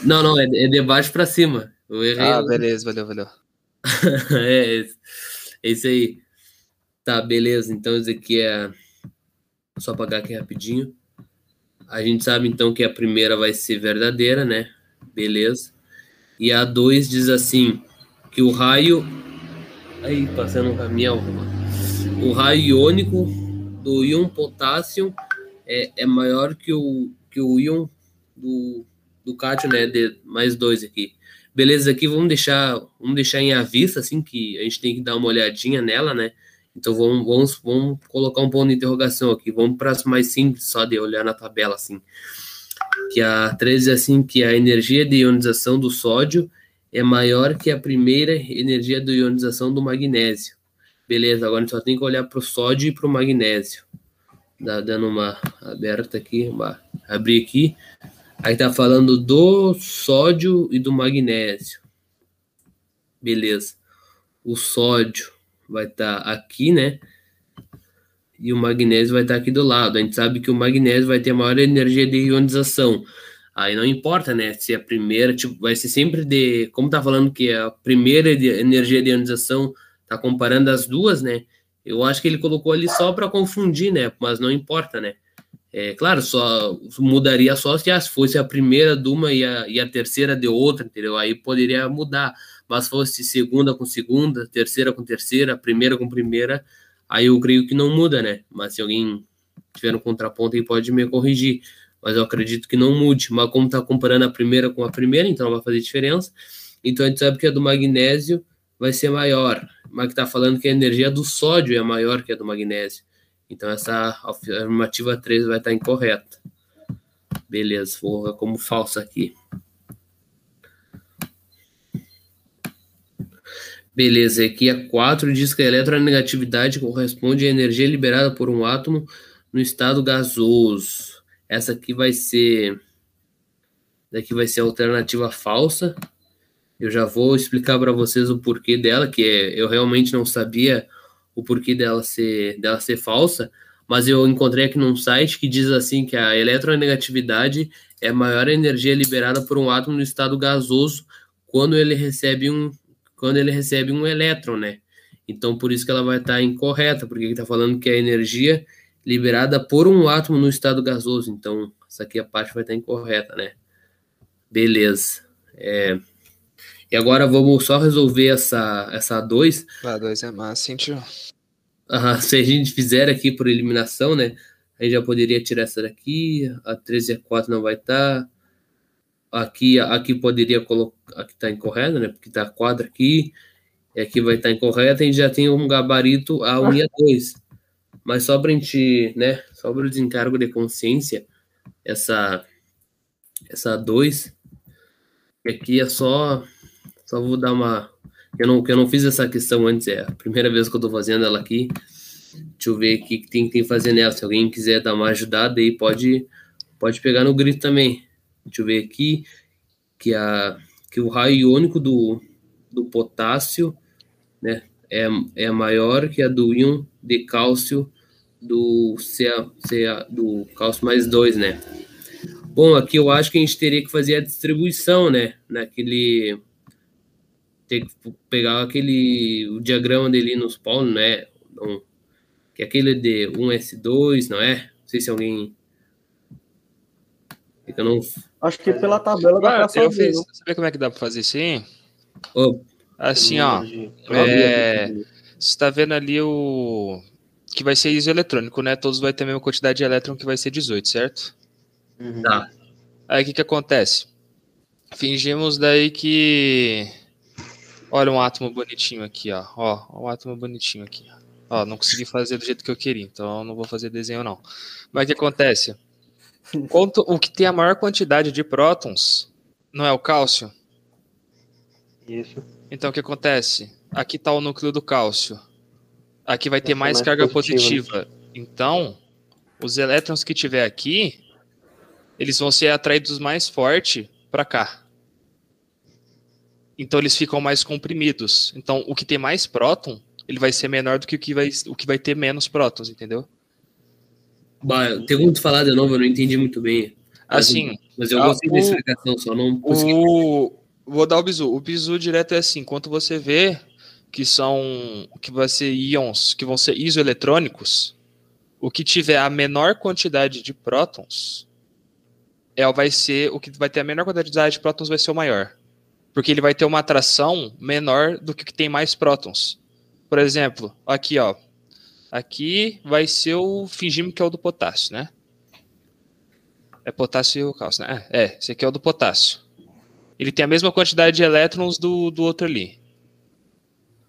não, não, é, é de baixo para cima. Eu errei. Ah, beleza, valeu, valeu. é, esse- é isso aí. Tá, beleza. Então, isso aqui é. Só apagar aqui rapidinho. A gente sabe então que a primeira vai ser verdadeira, né? Beleza. E a 2 diz assim: que o raio. Aí, passando um caminhão. O raio iônico do íon potássio é, é maior que o, que o íon do, do né? De, mais dois aqui. Beleza, aqui vamos deixar, vamos deixar em avista, assim, que a gente tem que dar uma olhadinha nela, né? Então vamos, vamos, vamos colocar um ponto de interrogação aqui. Vamos para as mais simples, só de olhar na tabela, assim. Que a 13 é assim, que a energia de ionização do sódio é maior que a primeira energia de ionização do magnésio. Beleza, agora a gente só tem que olhar para o sódio e para o magnésio. Dá, dando uma aberta aqui, uma, abrir aqui. Aí tá falando do sódio e do magnésio. Beleza. O sódio vai estar aqui, né? E o magnésio vai estar aqui do lado. A gente sabe que o magnésio vai ter maior energia de ionização. Aí não importa, né? Se a primeira, tipo, vai ser sempre de. Como tá falando que a primeira energia de ionização tá comparando as duas, né? Eu acho que ele colocou ali só para confundir, né? Mas não importa, né? É claro, só mudaria só se as fosse a primeira de uma e a, e a terceira de outra, entendeu? Aí poderia mudar. Mas fosse segunda com segunda, terceira com terceira, primeira com primeira, aí eu creio que não muda, né? Mas se alguém tiver um contraponto aí pode me corrigir. Mas eu acredito que não mude. Mas como tá comparando a primeira com a primeira, então não vai fazer diferença. Então a gente sabe que a do magnésio vai ser maior. Mas que tá falando que a energia do sódio é maior que a do magnésio. Então essa afirmativa 3 vai estar incorreta. Beleza, vou colocar como falsa aqui. Beleza, aqui a 4 diz que a eletronegatividade corresponde à energia liberada por um átomo no estado gasoso. Essa aqui vai ser. Daqui vai ser a alternativa falsa. Eu já vou explicar para vocês o porquê dela, que é, eu realmente não sabia o porquê dela ser, dela ser falsa, mas eu encontrei aqui num site que diz assim que a eletronegatividade é a maior energia liberada por um átomo no estado gasoso quando ele recebe um quando ele recebe um elétron, né? Então por isso que ela vai estar incorreta, porque está falando que é a energia liberada por um átomo no estado gasoso. Então essa aqui a parte vai estar incorreta, né? Beleza. É, e agora vamos só resolver essa essa 2 A 2 é massa, hein, tio? ah, se a gente fizer aqui por eliminação, né? A gente já poderia tirar essa daqui. A 13 e a 4 não vai estar. Aqui, aqui poderia colocar. Aqui está incorreto, né? Porque está 4 aqui. E aqui vai estar incorreto. A gente já tem um gabarito A1 e A2. mas só pra gente, né, sobre o desencargo de consciência, essa essa 2, aqui é só só vou dar uma eu não eu não fiz essa questão antes, é a primeira vez que eu tô fazendo ela aqui. Deixa eu ver o que tem que fazer nela. Se alguém quiser dar uma ajudada aí, pode pode pegar no grito também. Deixa eu ver aqui que a que o raio iônico do, do potássio, né, é, é maior que a do íon de cálcio do CA, CA, do cálcio mais 2, né? Bom, aqui eu acho que a gente teria que fazer a distribuição, né? Naquele. Ter que pegar aquele. O diagrama dele nos polos, né? Então, que é aquele de 1S2, não é? Não sei se alguém. Eu não. Acho que pela tabela dá pra Ah, eu fazer. fiz. Sabe como é que dá pra fazer isso aí? Oh, Assim, ó. É, você tá vendo ali o. Que vai ser isoeletrônico, né? Todos vai ter a mesma quantidade de elétron que vai ser 18, certo? Uhum. tá. Aí o que que acontece? Fingimos daí que. Olha um átomo bonitinho aqui, ó. Ó, um átomo bonitinho aqui. Ó, não consegui fazer do jeito que eu queria, então eu não vou fazer desenho, não. Mas o que acontece? Quanto, o que tem a maior quantidade de prótons não é o cálcio? Isso. Então o que acontece? Aqui está o núcleo do cálcio. Aqui vai ter mais, mais carga positivo, positiva. Então, os elétrons que tiver aqui, eles vão ser atraídos mais forte para cá. Então eles ficam mais comprimidos. Então o que tem mais próton, ele vai ser menor do que o que vai, o que vai ter menos prótons, entendeu? Bah, tem como tu falar de novo? Eu não entendi muito bem. Mas- Assim, Mas eu Ah, gostei da explicação, só não consegui. O... Vou dar o bizu. O bizu direto é assim, quando você vê que são que vai ser íons, que vão ser isoeletrônicos, o que tiver a menor quantidade de prótons é vai ser o que vai ter a menor quantidade de prótons vai ser o maior. Porque ele vai ter uma atração menor do que o que tem mais prótons. Por exemplo, aqui, ó. Aqui vai ser o fingimos que é o do potássio, né? É potássio e cálcio, né? É, é, esse aqui é o do potássio. Ele tem a mesma quantidade de elétrons do, do outro ali.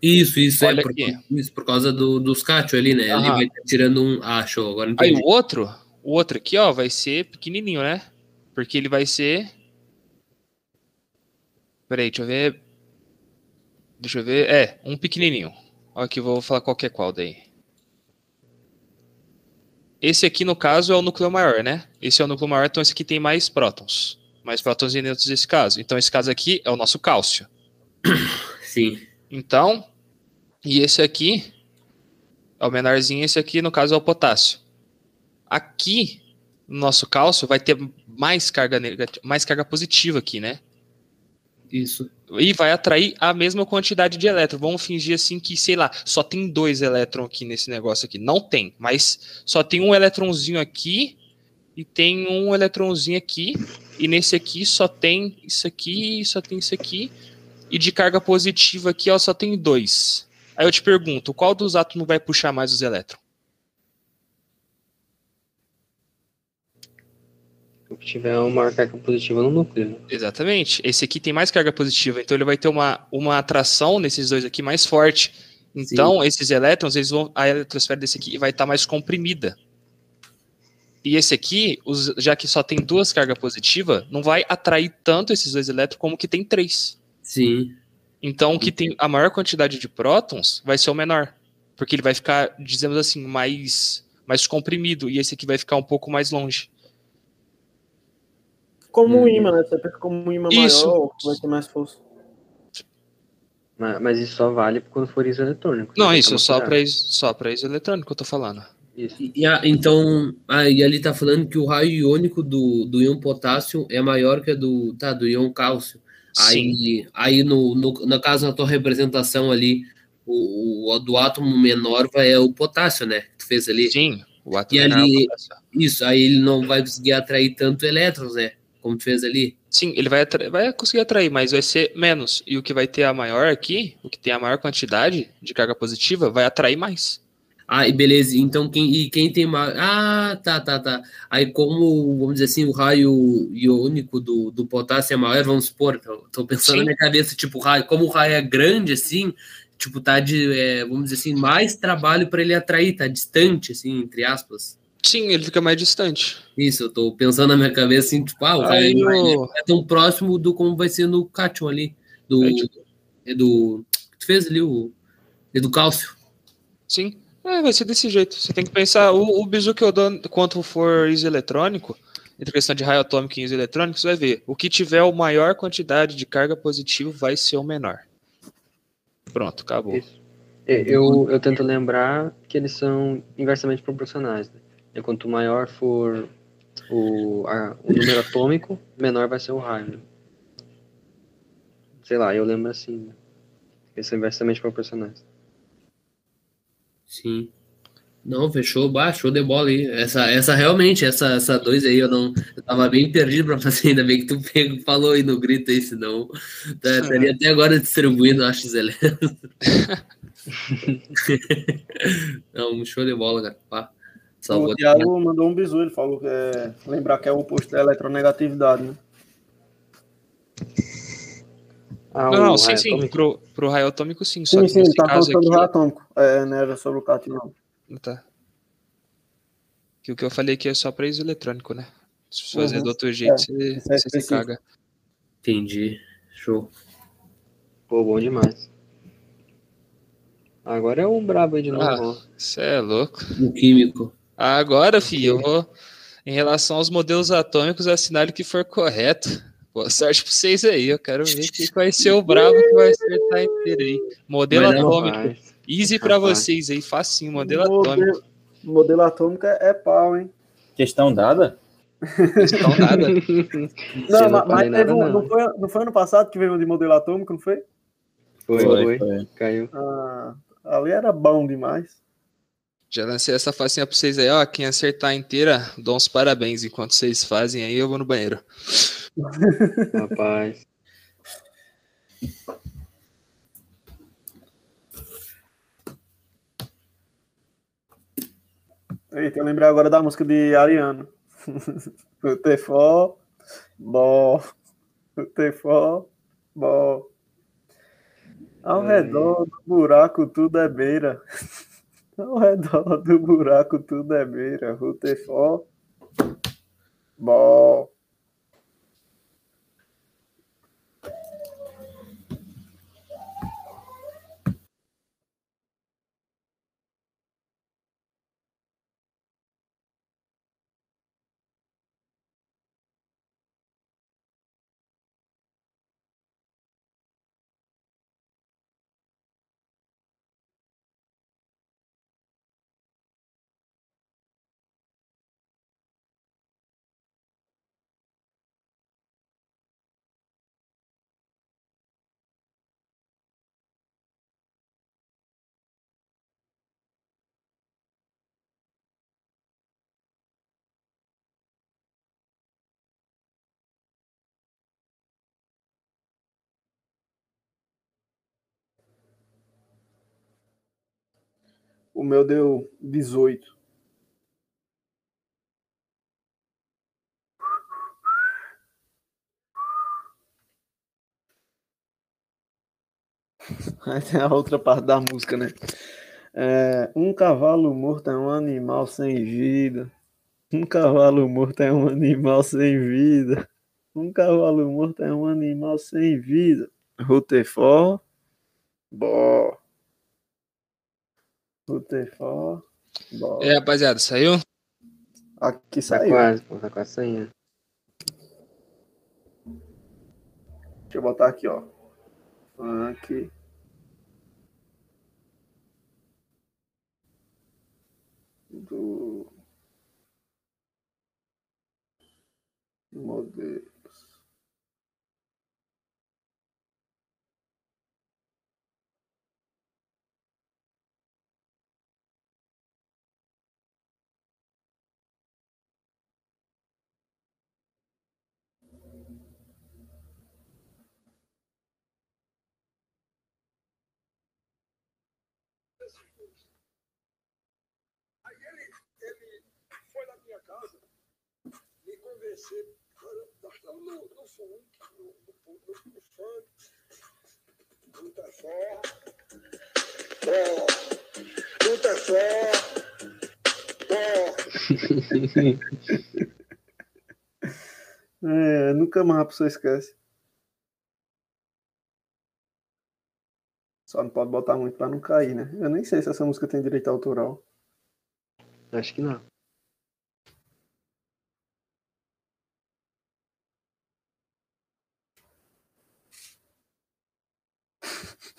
Isso, isso, Olha é por, isso por causa do, dos cátion ali, né? Ali Aham. vai tirando um. Ah, show, agora Aí entendi. o outro, o outro aqui, ó, vai ser pequenininho, né? Porque ele vai ser. Peraí, deixa eu ver. Deixa eu ver. É, um pequenininho. Aqui eu vou falar qual que é qual daí. Esse aqui, no caso, é o núcleo maior, né? Esse é o núcleo maior, então esse aqui tem mais prótons. Mais prótons dentro desse caso. Então esse caso aqui é o nosso cálcio. Sim. Então, e esse aqui é o menorzinho, esse aqui no caso é o potássio. Aqui, no nosso cálcio, vai ter mais carga negativa, mais carga positiva aqui, né? Isso. E vai atrair a mesma quantidade de elétrons. Vamos fingir assim que, sei lá, só tem dois elétrons aqui nesse negócio aqui. Não tem, mas só tem um elétronzinho aqui e tem um elétronzinho aqui. E nesse aqui só tem isso aqui, só tem isso aqui. E de carga positiva aqui, ó, só tem dois. Aí eu te pergunto, qual dos átomos vai puxar mais os elétrons? Que tiver uma maior carga positiva no núcleo. né? Exatamente. Esse aqui tem mais carga positiva, então ele vai ter uma, uma atração nesses dois aqui mais forte. Então, esses elétrons, eles vão, a eletrosfera desse aqui vai estar mais comprimida. E esse aqui, os- já que só tem duas cargas positivas, não vai atrair tanto esses dois elétrons como que tem três. Sim. Então, o que tem a maior quantidade de prótons vai ser o menor. Porque ele vai ficar, dizemos assim, mais, mais comprimido. E esse aqui vai ficar um pouco mais longe. Como um imã, né? Você pensa como um imã Isso. maior, vai ter mais força. Mas, mas isso só vale quando for isoeletrônico. Não, Tem que isso, só para is- só para isoeletrônico que eu tô falando. Isso. E, e a- então, aí ali tá falando que o raio iônico do, do íon potássio é maior que a do, tá, do íon cálcio. Sim. Aí, aí no, no, no caso, na tua representação ali, o, o do átomo menor vai, é o potássio, né? Que tu fez ali. Sim, o átomo E menor é o potássio. Isso, aí ele não vai conseguir atrair tanto elétrons, né? Como tu fez ali. Sim, ele vai, atra- vai conseguir atrair, mas vai ser menos. E o que vai ter a maior aqui, o que tem a maior quantidade de carga positiva, vai atrair mais. Ah, e beleza. Então, quem, e quem tem mais. Ah, tá, tá, tá. Aí, como, vamos dizer assim, o raio iônico do, do potássio é maior, vamos supor, tô, tô pensando Sim. na minha cabeça, tipo, raio, como o raio é grande assim, tipo, tá de, é, vamos dizer assim, mais trabalho para ele atrair, tá distante, assim, entre aspas. Sim, ele fica mais distante. Isso, eu tô pensando na minha cabeça assim, tipo, ah, o Aí é tão próximo do como vai ser no Cation ali, do, É, tipo- é do, tu fez ali o, é do cálcio. Sim. É, vai ser desse jeito. Você tem que pensar, o, o bizu que eu dou quanto for isoeletrônico, entre questão de raio atômico e isoeletrônico, você vai ver. O que tiver a maior quantidade de carga positiva vai ser o menor. Pronto, acabou. Isso. É, Eu, eu tento lembrar que eles são inversamente proporcionais. Né? E quanto maior for o, a- o número atômico, menor vai ser o raio. Sei lá, eu lembro assim. Né? Eles são inversamente proporcionais. Sim. Não, fechou, baixou de bola aí. Essa, essa realmente, essa, essa dois aí, eu não. Eu tava bem perdido pra fazer, ainda bem que tu pego, falou aí no grito aí, senão. tá- Estaria até agora distribuindo, acho, Zelé. Não, um show de bola, cara. Pá. O Thiago mandou um bisu, ele falou que é. Lembrar que é o oposto da eletronegatividade, né? Ah, Não, não, sim, sim. Pro, pro raio atômico, sim. Só Sim, que sim, ele nesse tá falando caso sobre o aqui. raio atômico. É, não era sobre o cátion, não. Tá. Que o que eu falei aqui é só para isoeletrônico, né? Se fazer Uhum. do outro jeito, É, você, é você se caga. Entendi. Show. Pô, bom demais. Agora é o brabo aí de novo. Ah. Você é louco. O químico. Agora, filho, eu vou. Em relação aos modelos atômicos, assinale o que for correto. Boa sorte pra vocês aí. Eu quero ver quem vai ser o brabo que vai acertar inteiro aí. Modelo uma atômico. Rapaz, Easy pra Rapaz. vocês aí, facinho. Modelo atômico. Modelo, modelo atômico é, é pau, hein? Questão dada? Não nada. Eu Não, não mas, mas nada, um, não. não. foi, não foi ano passado que veio de modelo atômico, não foi? Foi, Foi, foi, foi. Caiu. Ah, ali era bom demais. Já lancei essa facinha pra vocês aí, ó. Quem acertar inteira, dou uns parabéns. Enquanto vocês fazem aí, eu vou no banheiro. Rapaz. Eita, eu lembrei agora da música de Ariano. o Tefó, bó. O Tefó, bó. Ao É. redor do buraco tudo é beira. Ao redor do buraco tudo é beira. O Tefó, O meu deu 18. Aí tem a outra parte da música, né? É, um cavalo morto é um animal sem vida. Um cavalo morto é um animal sem vida. Um cavalo morto é um animal sem vida. Rutherford. Bó. Rutherford. Bó. É, rapaziada, saiu? Aqui Tá saiu. quase, pô, tá quase saindo. Deixa eu botar aqui, ó. Aqui. Do modelos. Me convencer. Nós estamos no, no funk, no, no, no, no funk, muita forma. Ó, é só. Ó, É, nunca mais a pessoa esquece. Só não pode botar muito pra não cair, né? Eu nem sei se essa música tem direito autoral. Acho que não.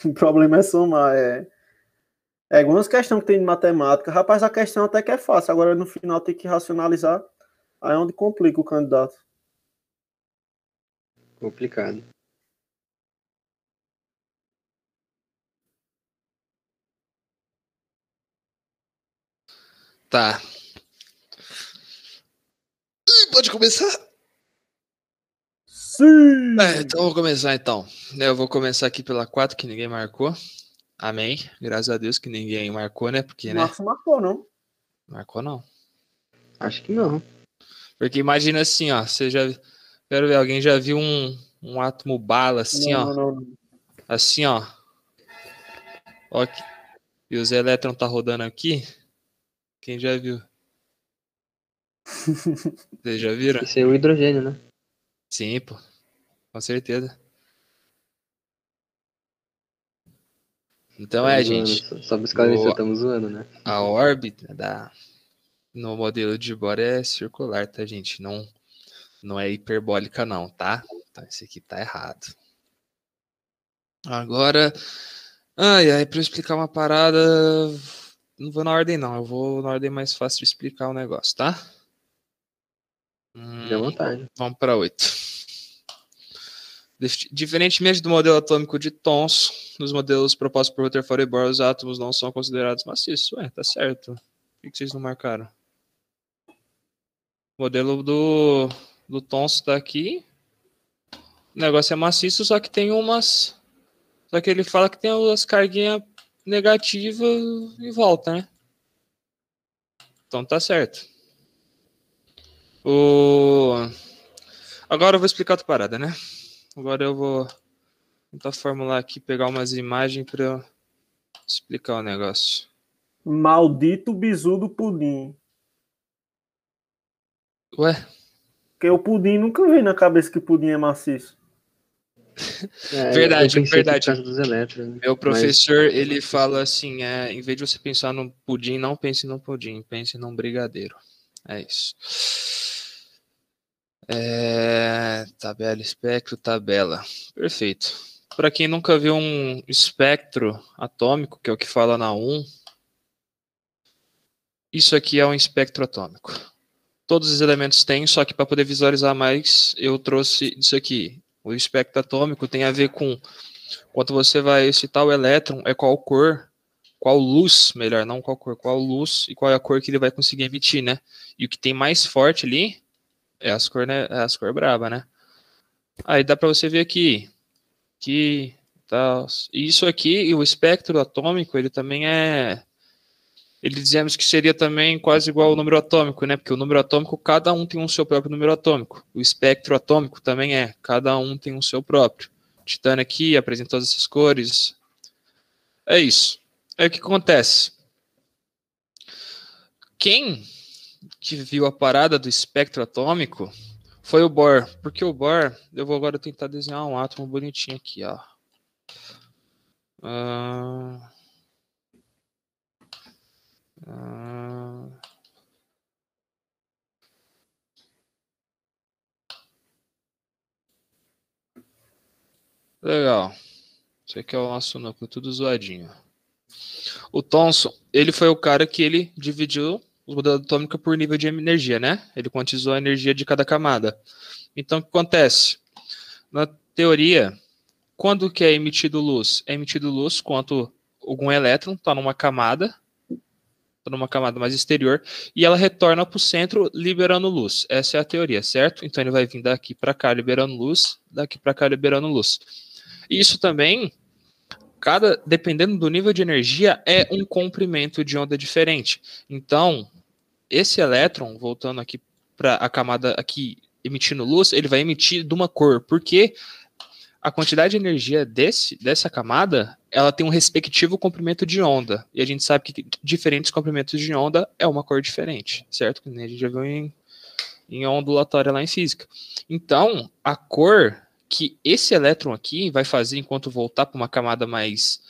O problema é somar, é. É algumas questões que tem de matemática. Rapaz, a questão até que é fácil. Agora no final tem que racionalizar. Aí é onde complica o candidato. Complicado. Tá. Pode começar? Sim! É, então vou começar então. Eu vou começar aqui pela 4 que ninguém marcou. Amém. Graças a Deus que ninguém marcou, né? Porque, né? Marcou, não? Marcou não. Acho que não. Porque imagina assim, ó. Você já. Quero ver, alguém já viu um, um átomo bala assim, não, ó. não, não. Assim, ó. Ó aqui. E os elétrons tá rodando aqui. Quem já viu? Vocês já viram? Isso é o hidrogênio, né? Sim, pô. Com certeza. Então é, Estamos gente. zoando, Só para esclarecer, estamos zoando, né? A órbita da no modelo de Bohr é circular, tá, gente? Não não é hiperbólica não, tá? Então esse aqui tá errado. Agora, ai ai, para eu explicar uma parada, não vou na ordem não, eu vou na ordem mais fácil de explicar o negócio, tá? Hum, à vontade. Vamos para 8. Diferentemente do modelo atômico de Thomson, nos modelos propostos por Rutherford e Bohr, os átomos não são considerados maciços. Ué, tá certo. Por que vocês não marcaram? O modelo do, do Thomson tá aqui. O negócio é maciço, só que tem umas. Só que ele fala que tem umas carguinhas negativas em volta, né? Então tá certo. O... Agora eu vou explicar outra parada, né? Agora eu vou tentar formular aqui, pegar umas imagens para eu explicar o negócio. Maldito bizu do pudim. Ué, Porque o pudim nunca vem na cabeça que pudim é maciço. É, Verdade, verdade. né? meu professor, ele fala assim, é, em vez de você pensar no pudim, não pense no pudim, pense num brigadeiro. É isso. É, tabela, espectro, tabela. Perfeito. Para quem nunca viu um espectro atômico, que é o que fala na 1, isso aqui é um espectro atômico. Todos os elementos têm, só que para poder visualizar mais, eu trouxe isso aqui. O espectro atômico tem a ver com quando você vai excitar o elétron, é qual cor, qual luz, melhor, não qual cor, qual luz e qual é a cor que ele vai conseguir emitir, né? E o que tem mais forte ali é as cor, né, é as cor braba, né? Aí dá para você ver aqui que tá, isso aqui e o espectro atômico, ele também é ele dizemos que seria também quase igual ao número atômico, né? Porque o número atômico, cada um tem um seu próprio número atômico. O espectro atômico também é, cada um tem um seu próprio. Titânio aqui apresenta todas essas cores. É isso. Aí o que acontece? Quem que viu a parada do espectro atômico foi o Bohr. Porque o Bohr, eu vou agora tentar desenhar um átomo bonitinho aqui, ó. Ah, Legal. Isso aqui é o nosso núcleo, tudo zoadinho. O Thomson, ele foi o cara que ele dividiu o modelo atômico por nível de energia, né? Ele quantizou a energia de cada camada. Então, o que acontece? Na teoria, quando que é emitido luz? É emitido luz quando algum elétron está numa camada, está numa camada mais exterior, e ela retorna para o centro liberando luz. Essa é a teoria, certo? Então ele vai vir daqui para cá liberando luz, daqui para cá liberando luz. Isso também, cada dependendo do nível de energia, é um comprimento de onda diferente. Então, esse elétron, voltando aqui para a camada aqui emitindo luz, ele vai emitir de uma cor, porque a quantidade de energia desse, dessa camada, ela tem um respectivo comprimento de onda. E a gente sabe que diferentes comprimentos de onda é uma cor diferente, certo? Que a gente já viu em, em ondulatória lá em física. Então, a cor que esse elétron aqui vai fazer enquanto voltar para uma camada mais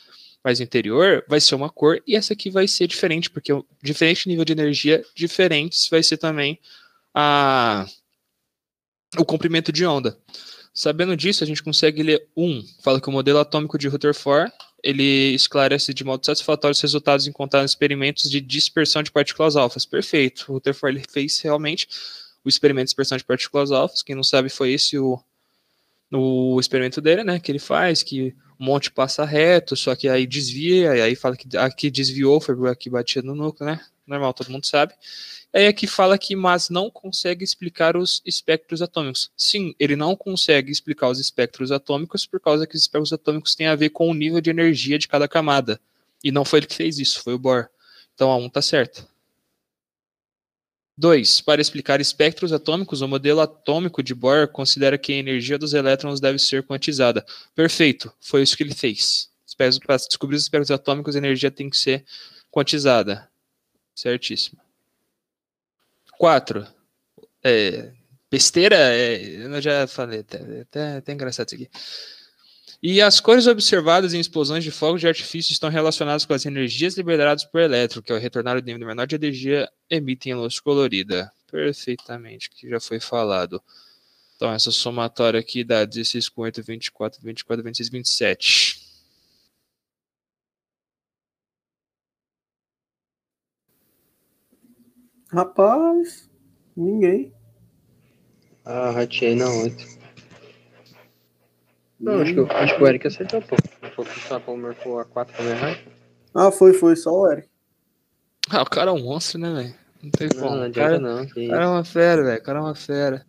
mais interior, vai ser uma cor, e essa aqui vai ser diferente, porque diferente nível de energia, diferentes vai ser também a, o comprimento de onda. Sabendo disso, a gente consegue ler um, fala que o modelo atômico de Rutherford ele esclarece de modo satisfatório os resultados encontrados em experimentos de dispersão de partículas alfas. Perfeito. O Rutherford ele fez realmente o experimento de dispersão de partículas alfas. Quem não sabe foi esse o, o experimento dele, né? Que ele faz, que um monte passa reto, só que aí desvia, e aí fala que aqui desviou, foi aqui batia no núcleo, né? Normal, todo mundo sabe. Aí aqui fala que mas não consegue explicar os espectros atômicos. Sim, ele não consegue explicar os espectros atômicos por causa que os espectros atômicos têm a ver com o nível de energia de cada camada. E não foi ele que fez isso, foi o Bohr. Então a 1 um tá certo. 2. Para explicar espectros atômicos, o modelo atômico de Bohr considera que a energia dos elétrons deve ser quantizada. Perfeito, foi isso que ele fez. Para descobrir os espectros atômicos, a energia tem que ser quantizada. Certíssimo. 4. É, besteira, é, eu já falei, até, até, até engraçado isso aqui. E as cores observadas em explosões de fogos de artifício estão relacionadas com as energias liberadas por elétron, que ao retornar o nível menor de energia emitem luz colorida. Perfeitamente, que já foi falado. Então, essa somatória aqui dá 16 com 8, 24, 24, 26, 27. Rapaz, ninguém. Ah, ratei na 8. Não, acho que, eu- acho que o Eric acertou, pô. Foi que o Sapão marcou a 4 pra errar. Ah, foi, foi, só o Eric. Ah, o cara é um monstro, né, velho? Não tem Não, como. não adianta cara, não. Que o cara é uma fera, velho. O cara é uma fera.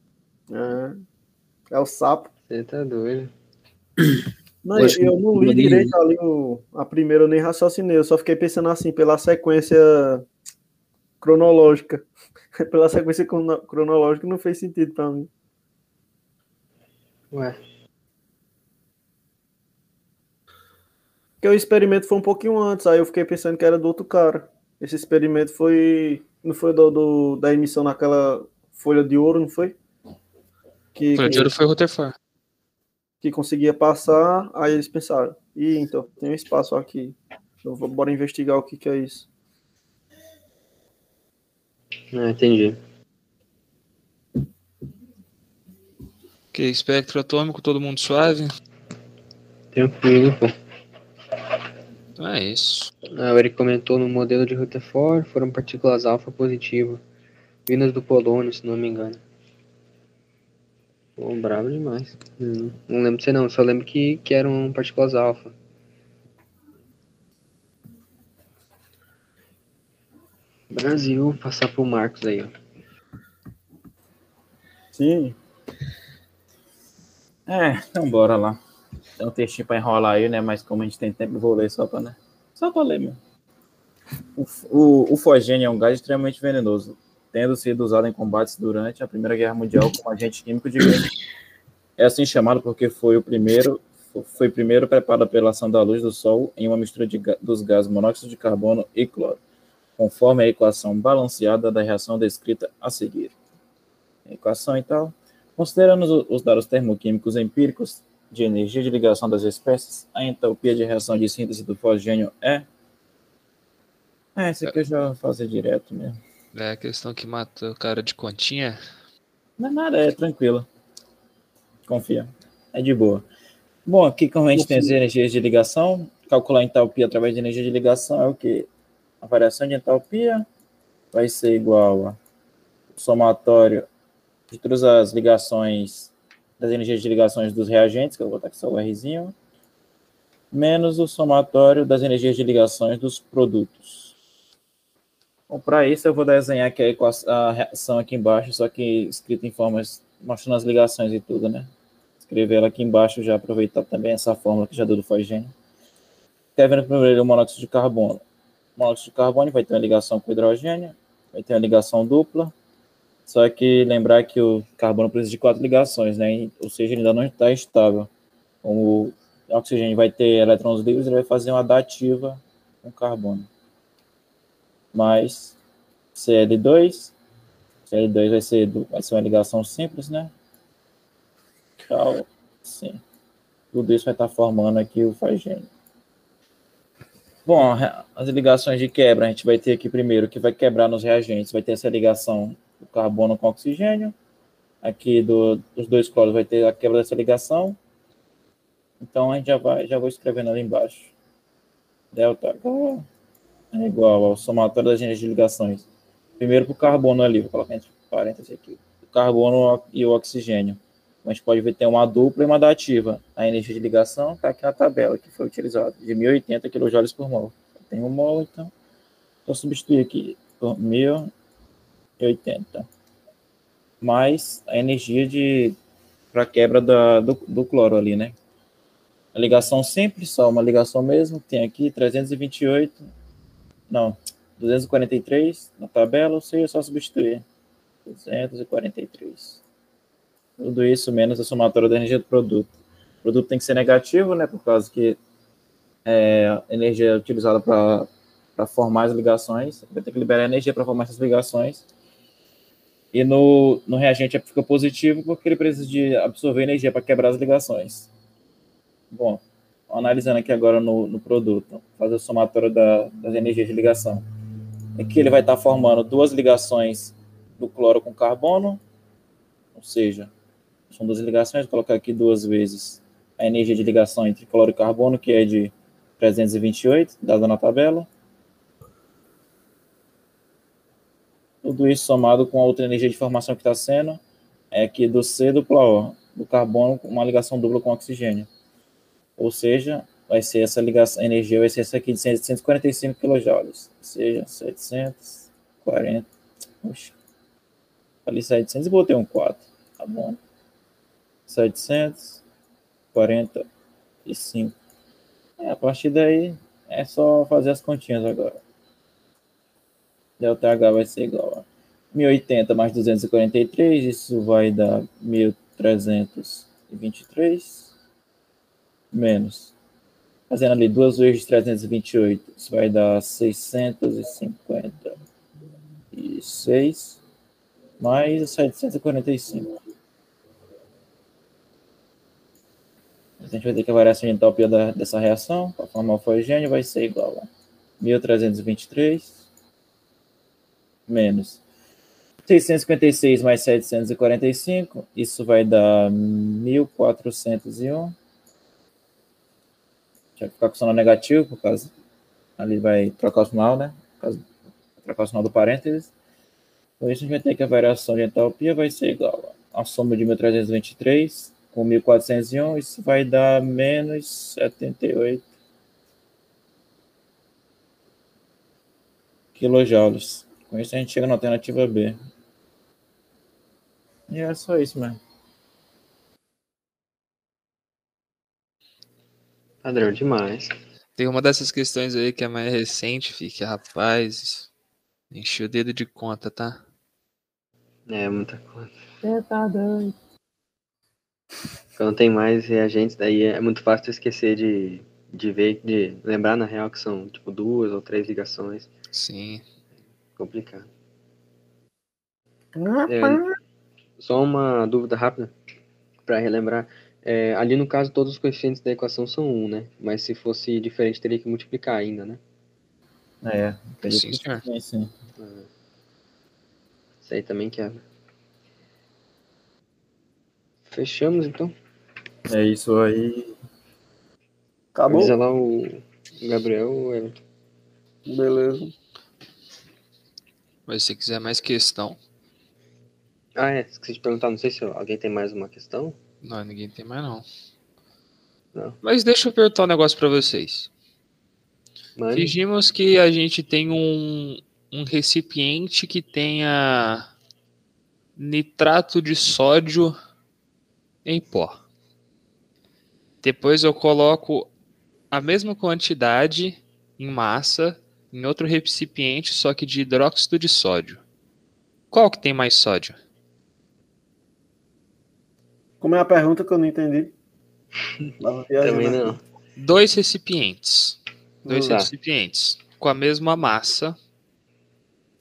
É, é o sapo. Você tá doido. Não, Eu eu, não li direito ali o, a primeira, eu nem raciocinei, eu só fiquei pensando assim, pela sequência cronológica. pela sequência crono- cronológica não fez sentido pra mim. Ué, Porque o experimento foi um pouquinho antes, aí eu fiquei pensando que era do outro cara. Esse experimento foi. Não foi do, do- da emissão naquela folha de ouro, não foi? Que, O de ouro foi o Rutherford. que conseguia passar, aí eles pensaram, ih, então tem um espaço aqui. Então vou- bora investigar o que, que é isso. ah, entendi. Que espectro atômico, todo mundo suave. Tranquilo, pô. Então é isso. Ah, o Eric comentou no modelo de Rutherford foram partículas alfa positivas, vindas do polônio, se não me engano. Pô, bravo demais. Hum, não lembro de você não, só lembro que, que eram partículas alfa. Brasil, passar pro Marcos aí, ó. Sim. É, então bora lá. Tem um textinho pra enrolar aí, né? Mas como a gente tem tempo, vou ler só pra, né? Só pra ler mesmo. O, fogênio é um gás extremamente venenoso, tendo sido usado em combates durante a Primeira Guerra Mundial como agente químico de guerra. É assim chamado porque foi o primeiro foi primeiro preparado pela ação da luz do Sol em uma mistura de, dos gases monóxido de carbono e cloro, conforme a equação balanceada da reação descrita a seguir. Equação e tal. Considerando os dados termoquímicos empíricos de energia de ligação das espécies, a entalpia de reação de síntese do fosgênio é. É, esse aqui eu já vou fazer direto mesmo. É a questão que mata o cara de continha. Não é nada, é tranquilo. Confia. É de boa. Bom, aqui como a gente tem as energias de ligação, calcular a entalpia através de energia de ligação é o quê? A variação de entalpia vai ser igual a somatório de todas as ligações, das energias de ligações dos reagentes, que eu vou botar aqui só o Rzinho, menos o somatório das energias de ligações dos produtos. Bom, para isso eu vou desenhar aqui a, equação, a reação aqui embaixo, só que escrita em formas, mostrando as ligações e tudo, né? Escrever ela aqui embaixo, já aproveitar também essa fórmula que já deu do fogênio. Quer vendo primeiro o monóxido de carbono? O monóxido de carbono vai ter uma ligação com hidrogênio, vai ter uma ligação dupla, só que lembrar que o carbono precisa de quatro ligações, né? Ou seja, ele ainda não está estável. O oxigênio vai ter elétrons livres, ele vai fazer uma dativa com carbono. Mais Cl2. Cl2 vai ser, vai ser uma ligação simples, né? Tchau. Sim. Tudo isso vai estar formando aqui o fagênio. Bom, as ligações de quebra, a gente vai ter aqui primeiro que vai quebrar nos reagentes, vai ter essa ligação do carbono com oxigênio. Aqui do, dos dois cloros vai ter a quebra dessa ligação. Então a gente já vai, já vou escrevendo ali embaixo. Delta é igual ao somatório das energias de ligações. Primeiro para o carbono ali, vou colocar entre parênteses aqui. O carbono e o oxigênio. A gente pode ver tem uma dupla e uma dativa. A energia de ligação está aqui na tabela que foi utilizada, de 1080 kJ por mol. Tem um mol, então, vou substituir aqui por 1080. Mais a energia de para quebra da, do, do cloro ali, né? A ligação simples, só uma ligação mesmo, tem aqui 328, não, 243 na tabela, ou seja, só substituir. 243. Tudo isso menos a somatória da energia do produto. O produto tem que ser negativo, né? Por causa que é, a energia utilizada para formar as ligações. Vai ter que liberar energia para formar essas ligações. E no, no reagente fica positivo porque ele precisa de absorver energia para quebrar as ligações. Bom, analisando aqui agora no, no produto, fazer a somatória da, das energias de ligação. Aqui ele vai estar formando duas ligações do cloro com carbono, ou seja, são duas ligações, vou colocar aqui duas vezes a energia de ligação entre cloro e carbono, que é de 328, dada na tabela. Tudo isso somado com a outra energia de formação que está sendo, é aqui do C dupla O, do carbono, uma ligação dupla com oxigênio. Ou seja, vai ser essa ligação, energia vai ser essa aqui de 745 kJ, ou seja, 740, puxa, ali 700 e botei um 4, tá bom? 745. É, a partir daí é só fazer as continhas agora. Delta H vai ser igual a 1080 mais 243, isso vai dar 1323 menos. Fazendo ali duas vezes de 328, isso vai dar 656 mais 745. A gente vai ter que a variação de entalpia da, dessa reação para formar o fogênio vai ser igual a 1323 menos 656 mais 745, isso vai dar 1401. Já ficar com o sinal negativo, por causa. Ali vai trocar o sinal, né? Causa, trocar o sinal do parênteses. Por isso, a gente vai ter que a variação de entalpia vai ser igual a soma de 1323 com 1401, isso vai dar menos 78 quilojoules. Com isso a gente chega na alternativa B. E é só isso mesmo. Padrão demais. Tem uma dessas questões aí que é mais recente, fica, rapaz, enchi o dedo de conta, tá? É, muita coisa. Você tá doido. Quando tem mais reagentes, daí é muito fácil esquecer de, de ver, de lembrar na real que são tipo duas ou três ligações. Sim. Complicado. É, só uma dúvida rápida para relembrar. É, ali no caso, todos os coeficientes da equação são 1, né? Mas se fosse diferente, teria que multiplicar ainda, né? É, Sim, senhor. sim, sim. Ah. Isso aí também quebra. Fechamos então. É isso aí. Acabou? Avisa lá o Gabriel ou o Everton. Beleza. Mas se quiser mais questão. Ah, é. Esqueci de perguntar, não sei se alguém tem mais uma questão. Não, ninguém tem mais não. Não. Mas deixa eu perguntar um negócio pra vocês. Fingimos que a gente tem um, um recipiente que tenha nitrato de sódio em pó. Depois eu coloco a mesma quantidade em massa em outro recipiente, só que de hidróxido de sódio. Qual que tem mais sódio? Como é a pergunta que eu não entendi? Também não. Dois recipientes. Dois recipientes com a mesma massa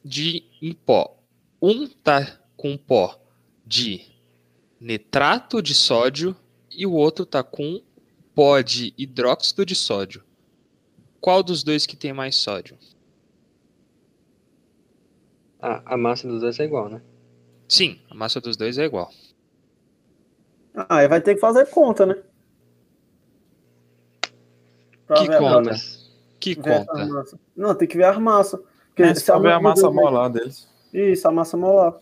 de em pó. Um tá com pó de nitrato de sódio e o outro tá com pó de hidróxido de sódio. Qual dos dois que tem mais sódio? A, a massa dos dois é igual, né? Sim, a massa dos dois é igual. Ah, aí vai ter que fazer conta, né? Pra Que a- conta? Não, Que conta? massa. Não, tem que ver as massas. Porque É, se só ver a massa molar deles. Isso, a massa molar.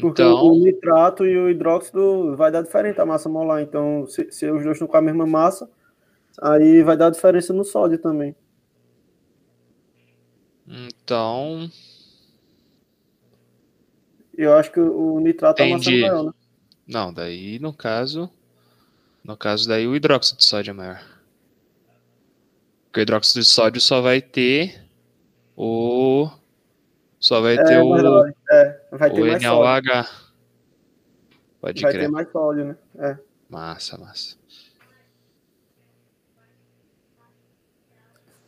Porque Então, o nitrato e o hidróxido vai dar diferente a massa molar. Então, se, se os dois estão com a mesma massa, aí vai dar diferença no sódio também. então, Eu acho que o o nitrato é massa Entendi. maior, né? não, daí no caso, no caso daí o hidróxido de sódio é maior. Porque o hidróxido de sódio só vai ter o só vai ter É, o, verdade. É, vai ter o. NaOH. Pode Vai crer. ter mais sódio, né? É. Massa, massa.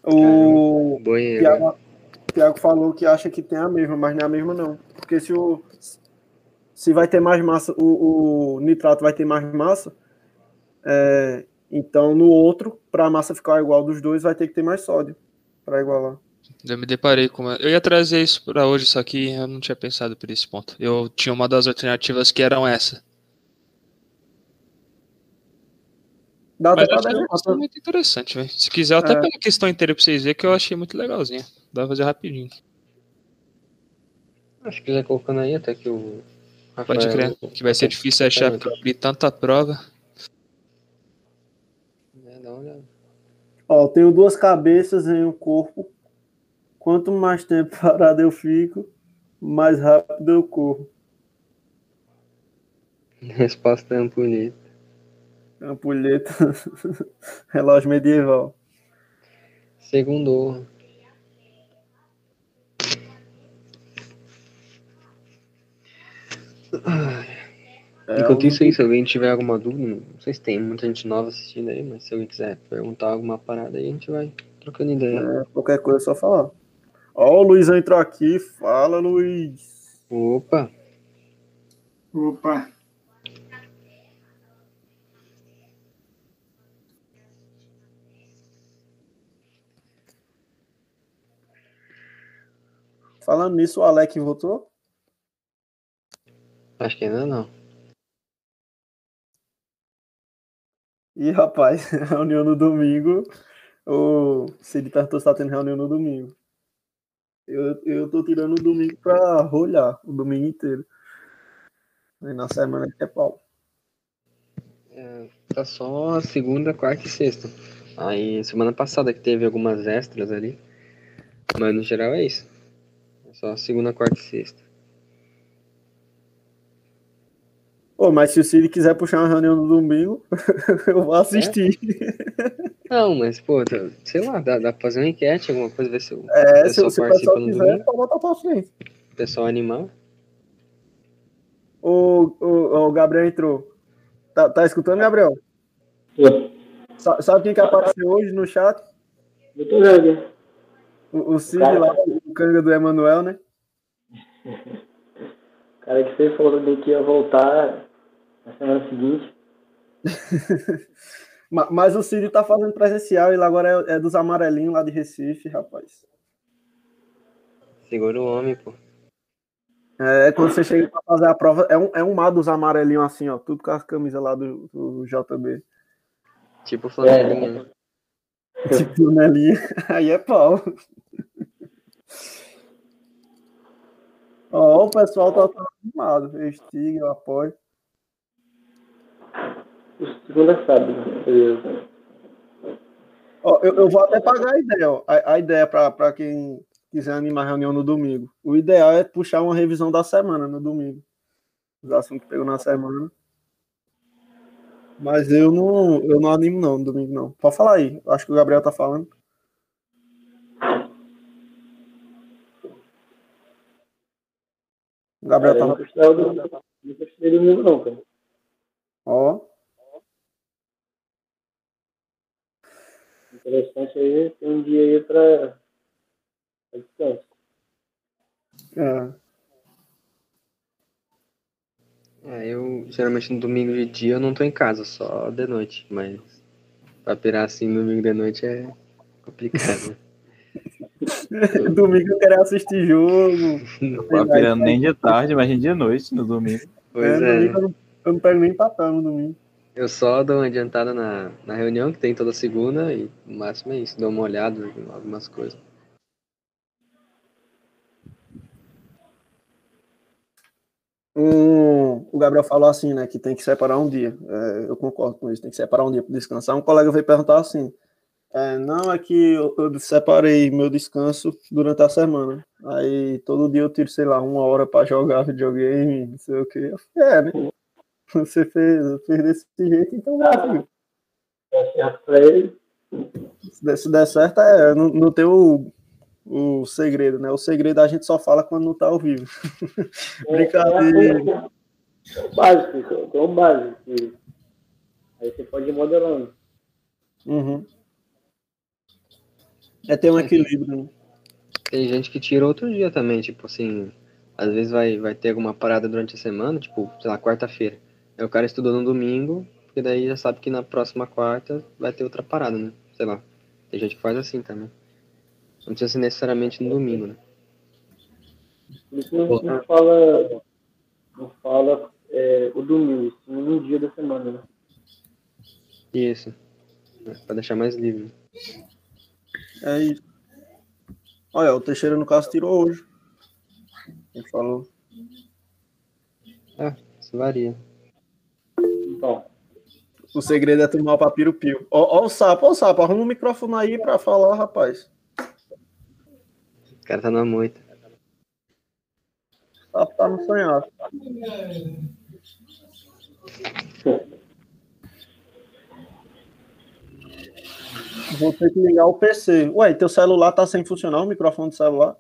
O. Thiago, o Thiago falou que acha que tem a mesma, mas não é a mesma não. Porque se o se vai ter mais massa, o, o nitrato vai ter mais massa, é, então no outro, para a massa ficar igual dos dois, vai ter que ter mais sódio para igualar. Eu me deparei com uma... Eu ia trazer isso pra hoje, só que eu não tinha pensado por esse ponto. Eu tinha uma das alternativas que eram essa. Dá Mas questão muito interessante, velho. Se quiser, eu até É. pego a questão inteira pra vocês verem, que eu achei muito legalzinha. Dá pra fazer rapidinho. Acho que quiser colocando aí até que o. Pode Rafael- crer. Que vai ser difícil achar, porque eu li tanta prova. É, dá uma olhada. Ó, eu tenho duas cabeças em um corpo. Quanto mais tempo parado eu fico, mais rápido eu corro. Resposta é ampulheta. Relógio medieval. Segundo. É, Enquanto um- isso aí, se alguém tiver alguma dúvida, não sei se tem muita gente nova assistindo aí, mas se alguém quiser perguntar alguma parada aí, a gente vai trocando ideia. É, qualquer coisa é só falar. Ó, o Luizão entrou aqui. Fala, Luiz. Opa! Opa, Falando nisso, o Alec voltou? Acho que ainda não. Ih, rapaz, reunião no domingo. O Cid perguntou se tá tendo reunião no domingo. Eu, eu tô tirando o domingo pra rolhar o domingo inteiro. Aí na semana que é pau. É, tá só segunda, quarta e sexta. Aí semana passada que teve algumas extras ali. Mas no geral é isso. É só segunda, quarta e sexta. Pô, mas se o Cid quiser puxar uma reunião no domingo, eu vou assistir. Não, mas pô, tá- sei lá, dá, dá pra fazer uma enquete, alguma coisa, ver se o É, se, pessoal se o participa no quiser, domingo. pode botar pra frente. o pessoal animar. O, o, o Gabriel entrou. Tá, tá escutando, Gabriel? Sa- Sabe quem que apareceu hoje no chat? Eu tô vendo. O, o Cid lá, o canga do Emanuel, né? O cara que você falou também que ia voltar na semana seguinte. Ma- Mas o Cid tá fazendo presencial, ele agora é, é dos amarelinhos lá de Recife, rapaz. Segura o homem, pô. É quando você chega pra fazer a prova, é um, é um mar dos amarelinhos assim, ó, tudo com as camisas lá do, do JB. Tipo flanelinha, né? Tipo, Nelinha. Aí é pau. Ó, o pessoal tá animado. Estig, eu apoio. Segunda a sábado. Beleza. Ó, eu, eu vou até pagar a ideia, ó. A, a ideia pra, pra quem quiser animar a reunião no domingo. O ideal é puxar uma revisão da semana no domingo. Os assuntos que pegou na semana. Mas eu não, eu não animo não no domingo, não. Pode falar aí. Acho que o Gabriel tá falando. Gabriel Cara, tava domingo, não, cara. Ó, Interessante aí, tem um dia aí pra, pra descanso. é. É, eu geralmente no domingo de dia eu não tô em casa, só de noite, mas pra pirar assim no domingo de noite é complicado, né? Domingo eu queria assistir jogo. Não tá virando nem de tarde, mas de noite, no domingo. Pois é, é, eu não, eu não pego nem papel no domingo. eu só dou uma adiantada na, na reunião que tem toda segunda e no máximo é isso, dou uma olhada em algumas coisas. Um, o Gabriel falou assim, né, que tem que separar um dia. É, eu concordo com isso, tem que separar um dia para descansar. Um colega veio perguntar assim: é, não, é que eu, eu separei meu descanso durante a semana. Aí todo dia eu tiro, sei lá, uma hora para jogar videogame, não sei o que. É, né? Você fez, fez desse jeito, então vai, filho. É. Se der, certo, é, não, não tem o, o segredo, né? O segredo a gente só fala quando não tá ao vivo. Brincadeira. É o básico, é o básico. Aí você pode ir modelando. Uhum. É ter um equilíbrio, né? Tem gente que tira outro dia também, tipo assim, às vezes vai, vai ter alguma parada durante a semana, tipo, sei lá, quarta-feira. Aí o cara estudou no domingo, porque daí já sabe que na próxima quarta vai ter outra parada, né? Sei lá. Tem gente que faz assim também. Não precisa ser necessariamente no domingo, né? Isso não, não fala, não fala é, o domingo, sim no dia da semana, né? Isso. É, Pra deixar mais livre. É isso. Olha, o Teixeira, no caso, tirou hoje. Ele falou. Ah, isso varia. Então, O segredo é tomar o papiro pio. Ó, ó o sapo, ó o sapo. Arruma o microfone aí pra falar, rapaz. O cara tá na moita. O sapo tá no sonhado. Vou ter que ligar o PC. Ué, teu celular tá sem funcionar, o microfone do celular?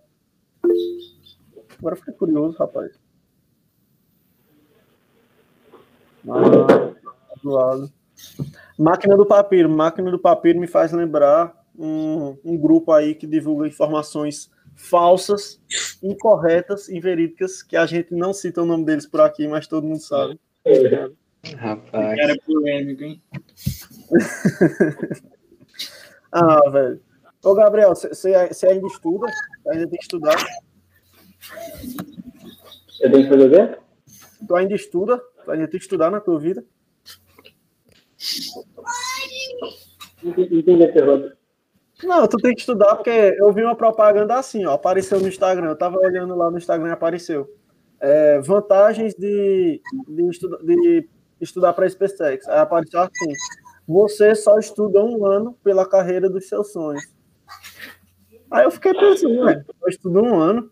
Agora eu fiquei curioso, rapaz. Ah, do lado. Máquina do Papiro. Máquina do Papiro me faz lembrar um, um grupo aí que divulga informações falsas, incorretas, inverídicas, que a gente não cita o nome deles por aqui, mas todo mundo sabe. Rapaz. Cara polêmico, hein? Ah, velho. Ô, Gabriel, você ainda estuda? Ainda tem que estudar? eu tenho que fazer o quê? Tu ainda estuda? Tu ainda tem que estudar na tua vida? Não entendi- a pergunta. Não, tu tem que estudar porque eu vi uma propaganda assim, ó, apareceu no Instagram. Eu tava olhando lá no Instagram e apareceu. É, vantagens de, de, de estudar para SpaceX. Aí apareceu assim: você só estuda um ano pela carreira dos seus sonhos. Aí eu fiquei pensando, ué, eu estudo um ano.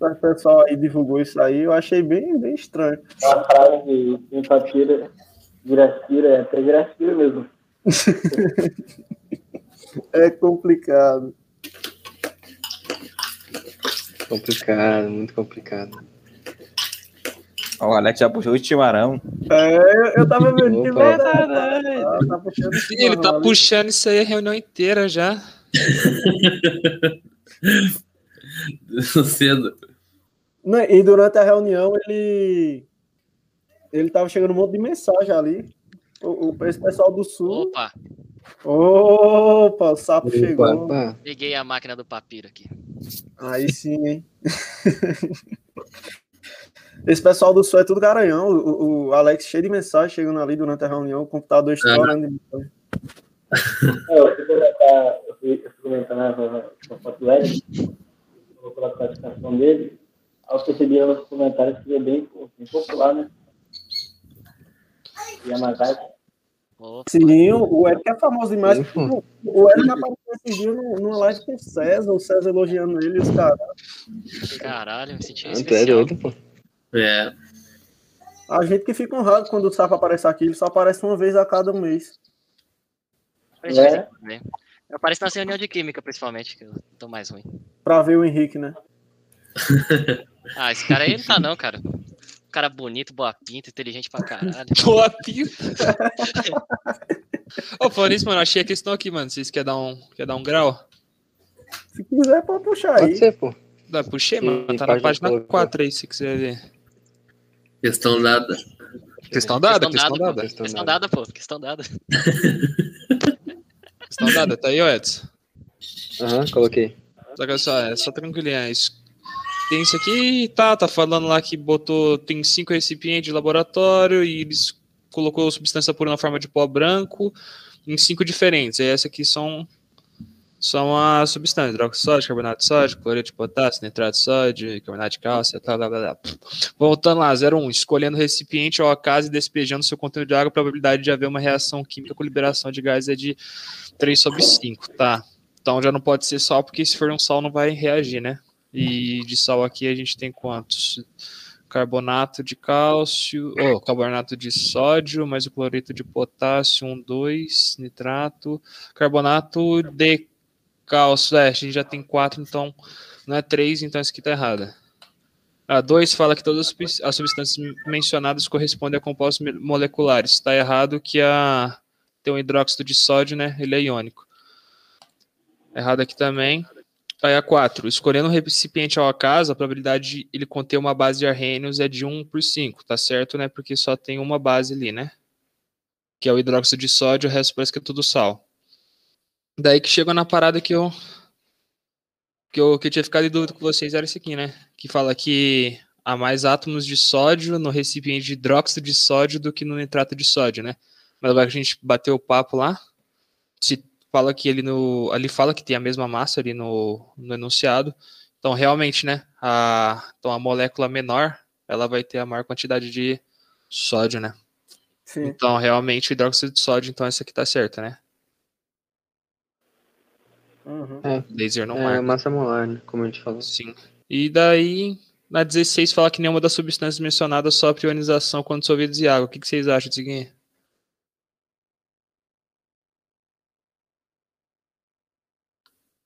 O pessoal aí divulgou isso aí, eu achei bem, bem estranho. A frase de papira, Viracira, é até Viracira mesmo. É complicado. Complicado, muito complicado. O Alex já puxou o timarão. É, eu, tava vendo que Opa. verdade. Ah, tá puxando Ele tá puxando isso aí a reunião inteira já. Cedo. Né, E durante a reunião ele ele tava chegando um monte de mensagem ali. O, o- esse pessoal do sul. Opa, Opa, o sapo chegou. Opa, peguei a máquina do papiro aqui. Aí sim, hein? Esse pessoal do sul é tudo garanhão. O, o Alex cheio de mensagem chegando ali durante a reunião, o computador estourando. mensagem. É, eu fui comentar, eu eu comentar na, na, na foto do Eric, eu vou colocar a classificação dele. Aí eu percebi nos comentários que ele é bem, bem popular, né? Yamazaki. Opa, Sim, o Eric é famoso demais. O Eric apareceu esse dia numa live com o César, o César elogiando ele e os caras. caralho, me senti ah, é especial. doido, pô. É. A gente que fica honrado quando o Sapo aparece aqui, ele só aparece uma vez a cada mês. Vez em É. vem. Eu apareço na reunião de química, principalmente, que eu tô mais ruim. Pra ver o Henrique, né? Ah, esse cara aí não tá não, cara. cara bonito, boa pinta, inteligente pra caralho. Boa pinta. Ô, falando isso, mano, achei a questão aqui, mano. Vocês querem dar um, quer dar um grau? Se quiser, pode puxar Pode aí. ser, pô. Dá, puxei, Sim, mano. Tá na página página toda. 4 aí, se quiser ver. Questão dada. Questão dada, questão dada. Questão dada. pô. Questão dada. Questão dada, tá aí, ó, Edson. Aham, coloquei. Só que só, é só tranquilinho. é isso. Tem isso aqui, tá, tá falando lá que botou, tem cinco recipientes de laboratório e eles colocou substância pura na forma de pó branco em cinco diferentes. E essa aqui são são as substâncias, hidróxido de sódio, carbonato de sódio, cloreto de potássio, nitrato de sódio, carbonato de cálcio, tal, blá, blá. Voltando lá, 01, escolhendo o recipiente ao acaso e despejando seu conteúdo de água, a probabilidade de haver uma reação química com liberação de gás é de 3 sobre 5, tá? Então já não pode ser sal, porque se for um sal não vai reagir, né? E de sal aqui a gente tem quantos? Carbonato de cálcio, oh, carbonato de sódio, mais o cloreto de potássio, 1, 2, nitrato, carbonato de cálcio, é, a gente já tem 4, então não é 3, então isso aqui tá errado. A 2 fala que todas as subs- as substâncias mencionadas correspondem a compostos moleculares. Está errado que a tem um hidróxido de sódio, né? Ele é iônico. Errado aqui também. Aí a 4. Escolhendo um recipiente ao acaso, a probabilidade de ele conter uma base de arrênios é de 1 por 5, tá certo, né? Porque só tem uma base ali, né? Que é o hidróxido de sódio, o resto parece que é tudo sal. Daí que chegou na parada que eu que eu, que eu tinha ficado em dúvida com vocês era esse aqui, né? Que fala que há mais átomos de sódio no recipiente de hidróxido de sódio do que no nitrato de sódio, né? Mas agora que a gente bateu o papo lá, se fala que ele no ali fala que tem a mesma massa ali no, no enunciado. Então realmente, né? A, então a molécula menor, ela vai ter a maior quantidade de sódio, né? Sim. Então realmente o hidróxido de sódio, então essa aqui tá certa, né? Uhum. Laser não É, marca. massa molar, né? Como a gente falou. Sim. E daí, na 16 fala que nenhuma das substâncias mencionadas sofre ionização quando dissolvidas em água. O que, que vocês acham disso aqui?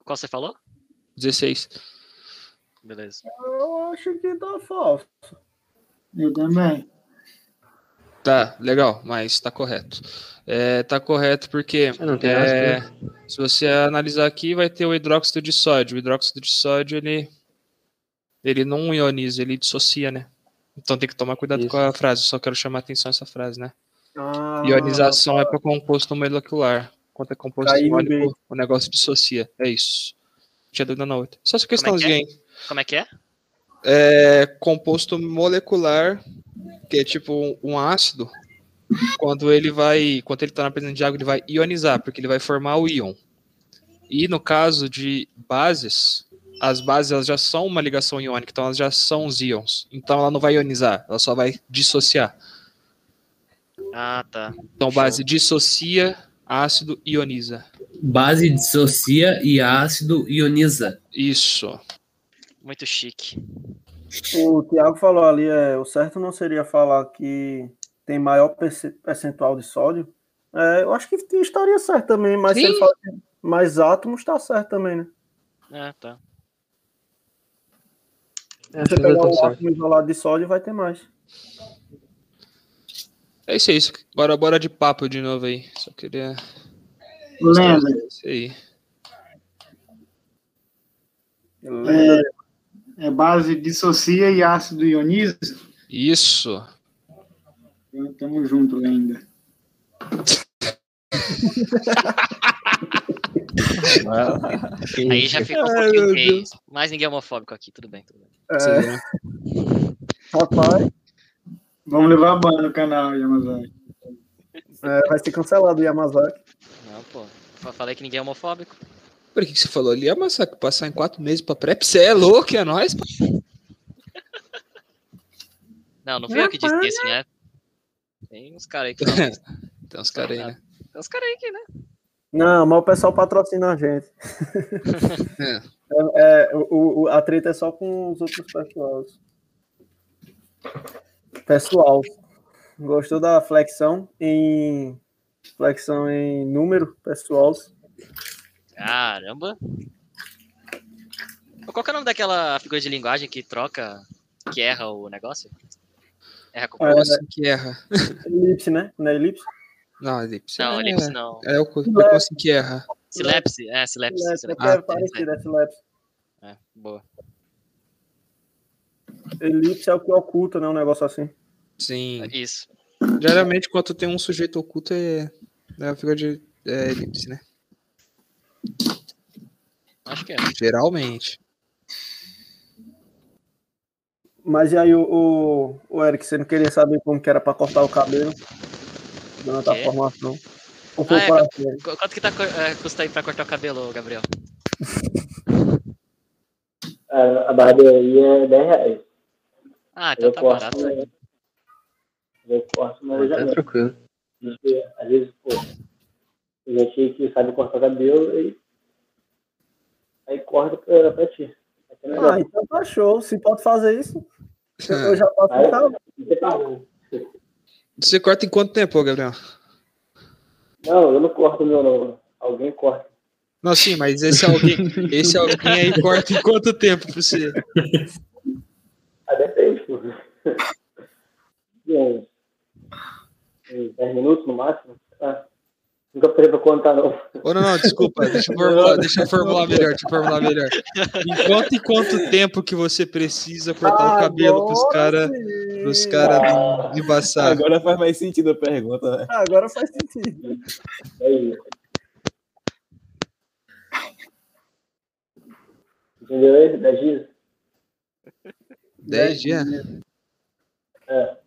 Qual você falou? 16. Beleza. Eu acho que tá falso. Eu também. Tá, legal, mas tá correto. É, tá correto porque é, se você analisar aqui, vai ter o hidróxido de sódio. O hidróxido de sódio, ele, ele não ioniza, ele dissocia, né? Então tem que tomar cuidado Isso. com a frase. Só quero chamar a atenção essa frase, né? Ah, Ionização é para composto molecular. Quando é composto iônico, o negócio dissocia. É isso. Tinha dúvida na outra. Só essa questãozinha é? aí. Como é que é? É composto molecular, que é tipo um ácido. Quando ele vai, quando ele está na presença de água, ele vai ionizar, porque ele vai formar o íon. E no caso de bases, as bases elas já são uma ligação iônica, então elas já são os íons. Então ela não vai ionizar, ela só vai dissociar. Ah, tá. Então Show. base dissocia, ácido ioniza. Base dissocia e ácido ioniza. Isso. Muito chique. O Thiago falou ali, é, o certo não seria falar que tem maior perce- percentual de sódio. É, eu acho que estaria certo também, mas se Sim. ele fala que mais átomos, tá certo também, né? É, tá. É, Se você pegar estão o certo. átomo isolado de sódio, vai ter mais. É isso aí. isso. Agora bora de papo de novo aí. Só queria. Lenda. Isso aí. Lenda É base dissocia e ácido ioniza. Isso. Então, Tamo junto, lenda. Aí já ficou um pouquinho gay. Mais ninguém é homofóbico aqui, tudo bem, tudo bem. É, rapaz, Vamos levar a banda no canal, Yamazaki. é, vai ser cancelado o Yamazaki. Não, pô. Fa- Falei que ninguém é homofóbico. Por que, que você falou ali? É massacre. Passar em quatro meses pra prep? Você é louco, é nóis? pô. Não, não fui eu que disse isso, né? Tem uns caras aí que não. Tem Tem uns caras aí, né? uns caras aí que, né? Não, mas o pessoal patrocina a gente. É. É, é, o, o- a treta é só com os outros pessoais. Pessoal, gostou da flexão em flexão em número, pessoal? Caramba. Qual que é o nome daquela figura de linguagem que troca, que erra o negócio? Erra com É, Como assim que erra? elipse, né? Não é elipse? Não, elipse. Não, é, elipse não. É o co- como assim que erra. Silepse? É, silepse. Elipse, é silepse. que é Ah, parecido, é elipse. É, boa. Elipse é o que oculta, né? Um negócio assim. Sim. Isso. Geralmente, quando tem um sujeito oculto, é, é a figura de é, elipse, né? Acho que é. Geralmente. Mas e aí, o, o, o Eric, você não queria saber como que era pra cortar o cabelo? Durante a formação. Ou foi Ah, é, Quanto que tá, é, custa aí pra cortar o cabelo, Gabriel? A, a barbearia é 10 reais. Ah, então Eu tá corto, barato. né? Eu corto no Tá alojamento. tranquilo. Porque, às vezes, pô, gente que sabe cortar cabelo e aí corta pra, pra ti. É. Ah, então tá show. Se pode fazer isso, eu já posso Aí, problema. Você corta em quanto tempo, Gabriel? Não, eu não corto o meu não. Alguém corta. Não, sim, mas esse alguém, esse alguém aí corta em quanto tempo pra você? Ah, depende, pô. De uns, uns 10 minutos no máximo. Ah, nunca parei pra contar, não. Ô, não, não, desculpa, deixa eu formular, deixa eu formular melhor, deixa eu formular melhor. Em quanto e quanto tempo que você precisa cortar o cabelo pros caras pros cara não embaçar? Agora faz mais sentido a pergunta, né? Agora faz sentido. É. Entendeu aí? 10 dias? 10 dias? É.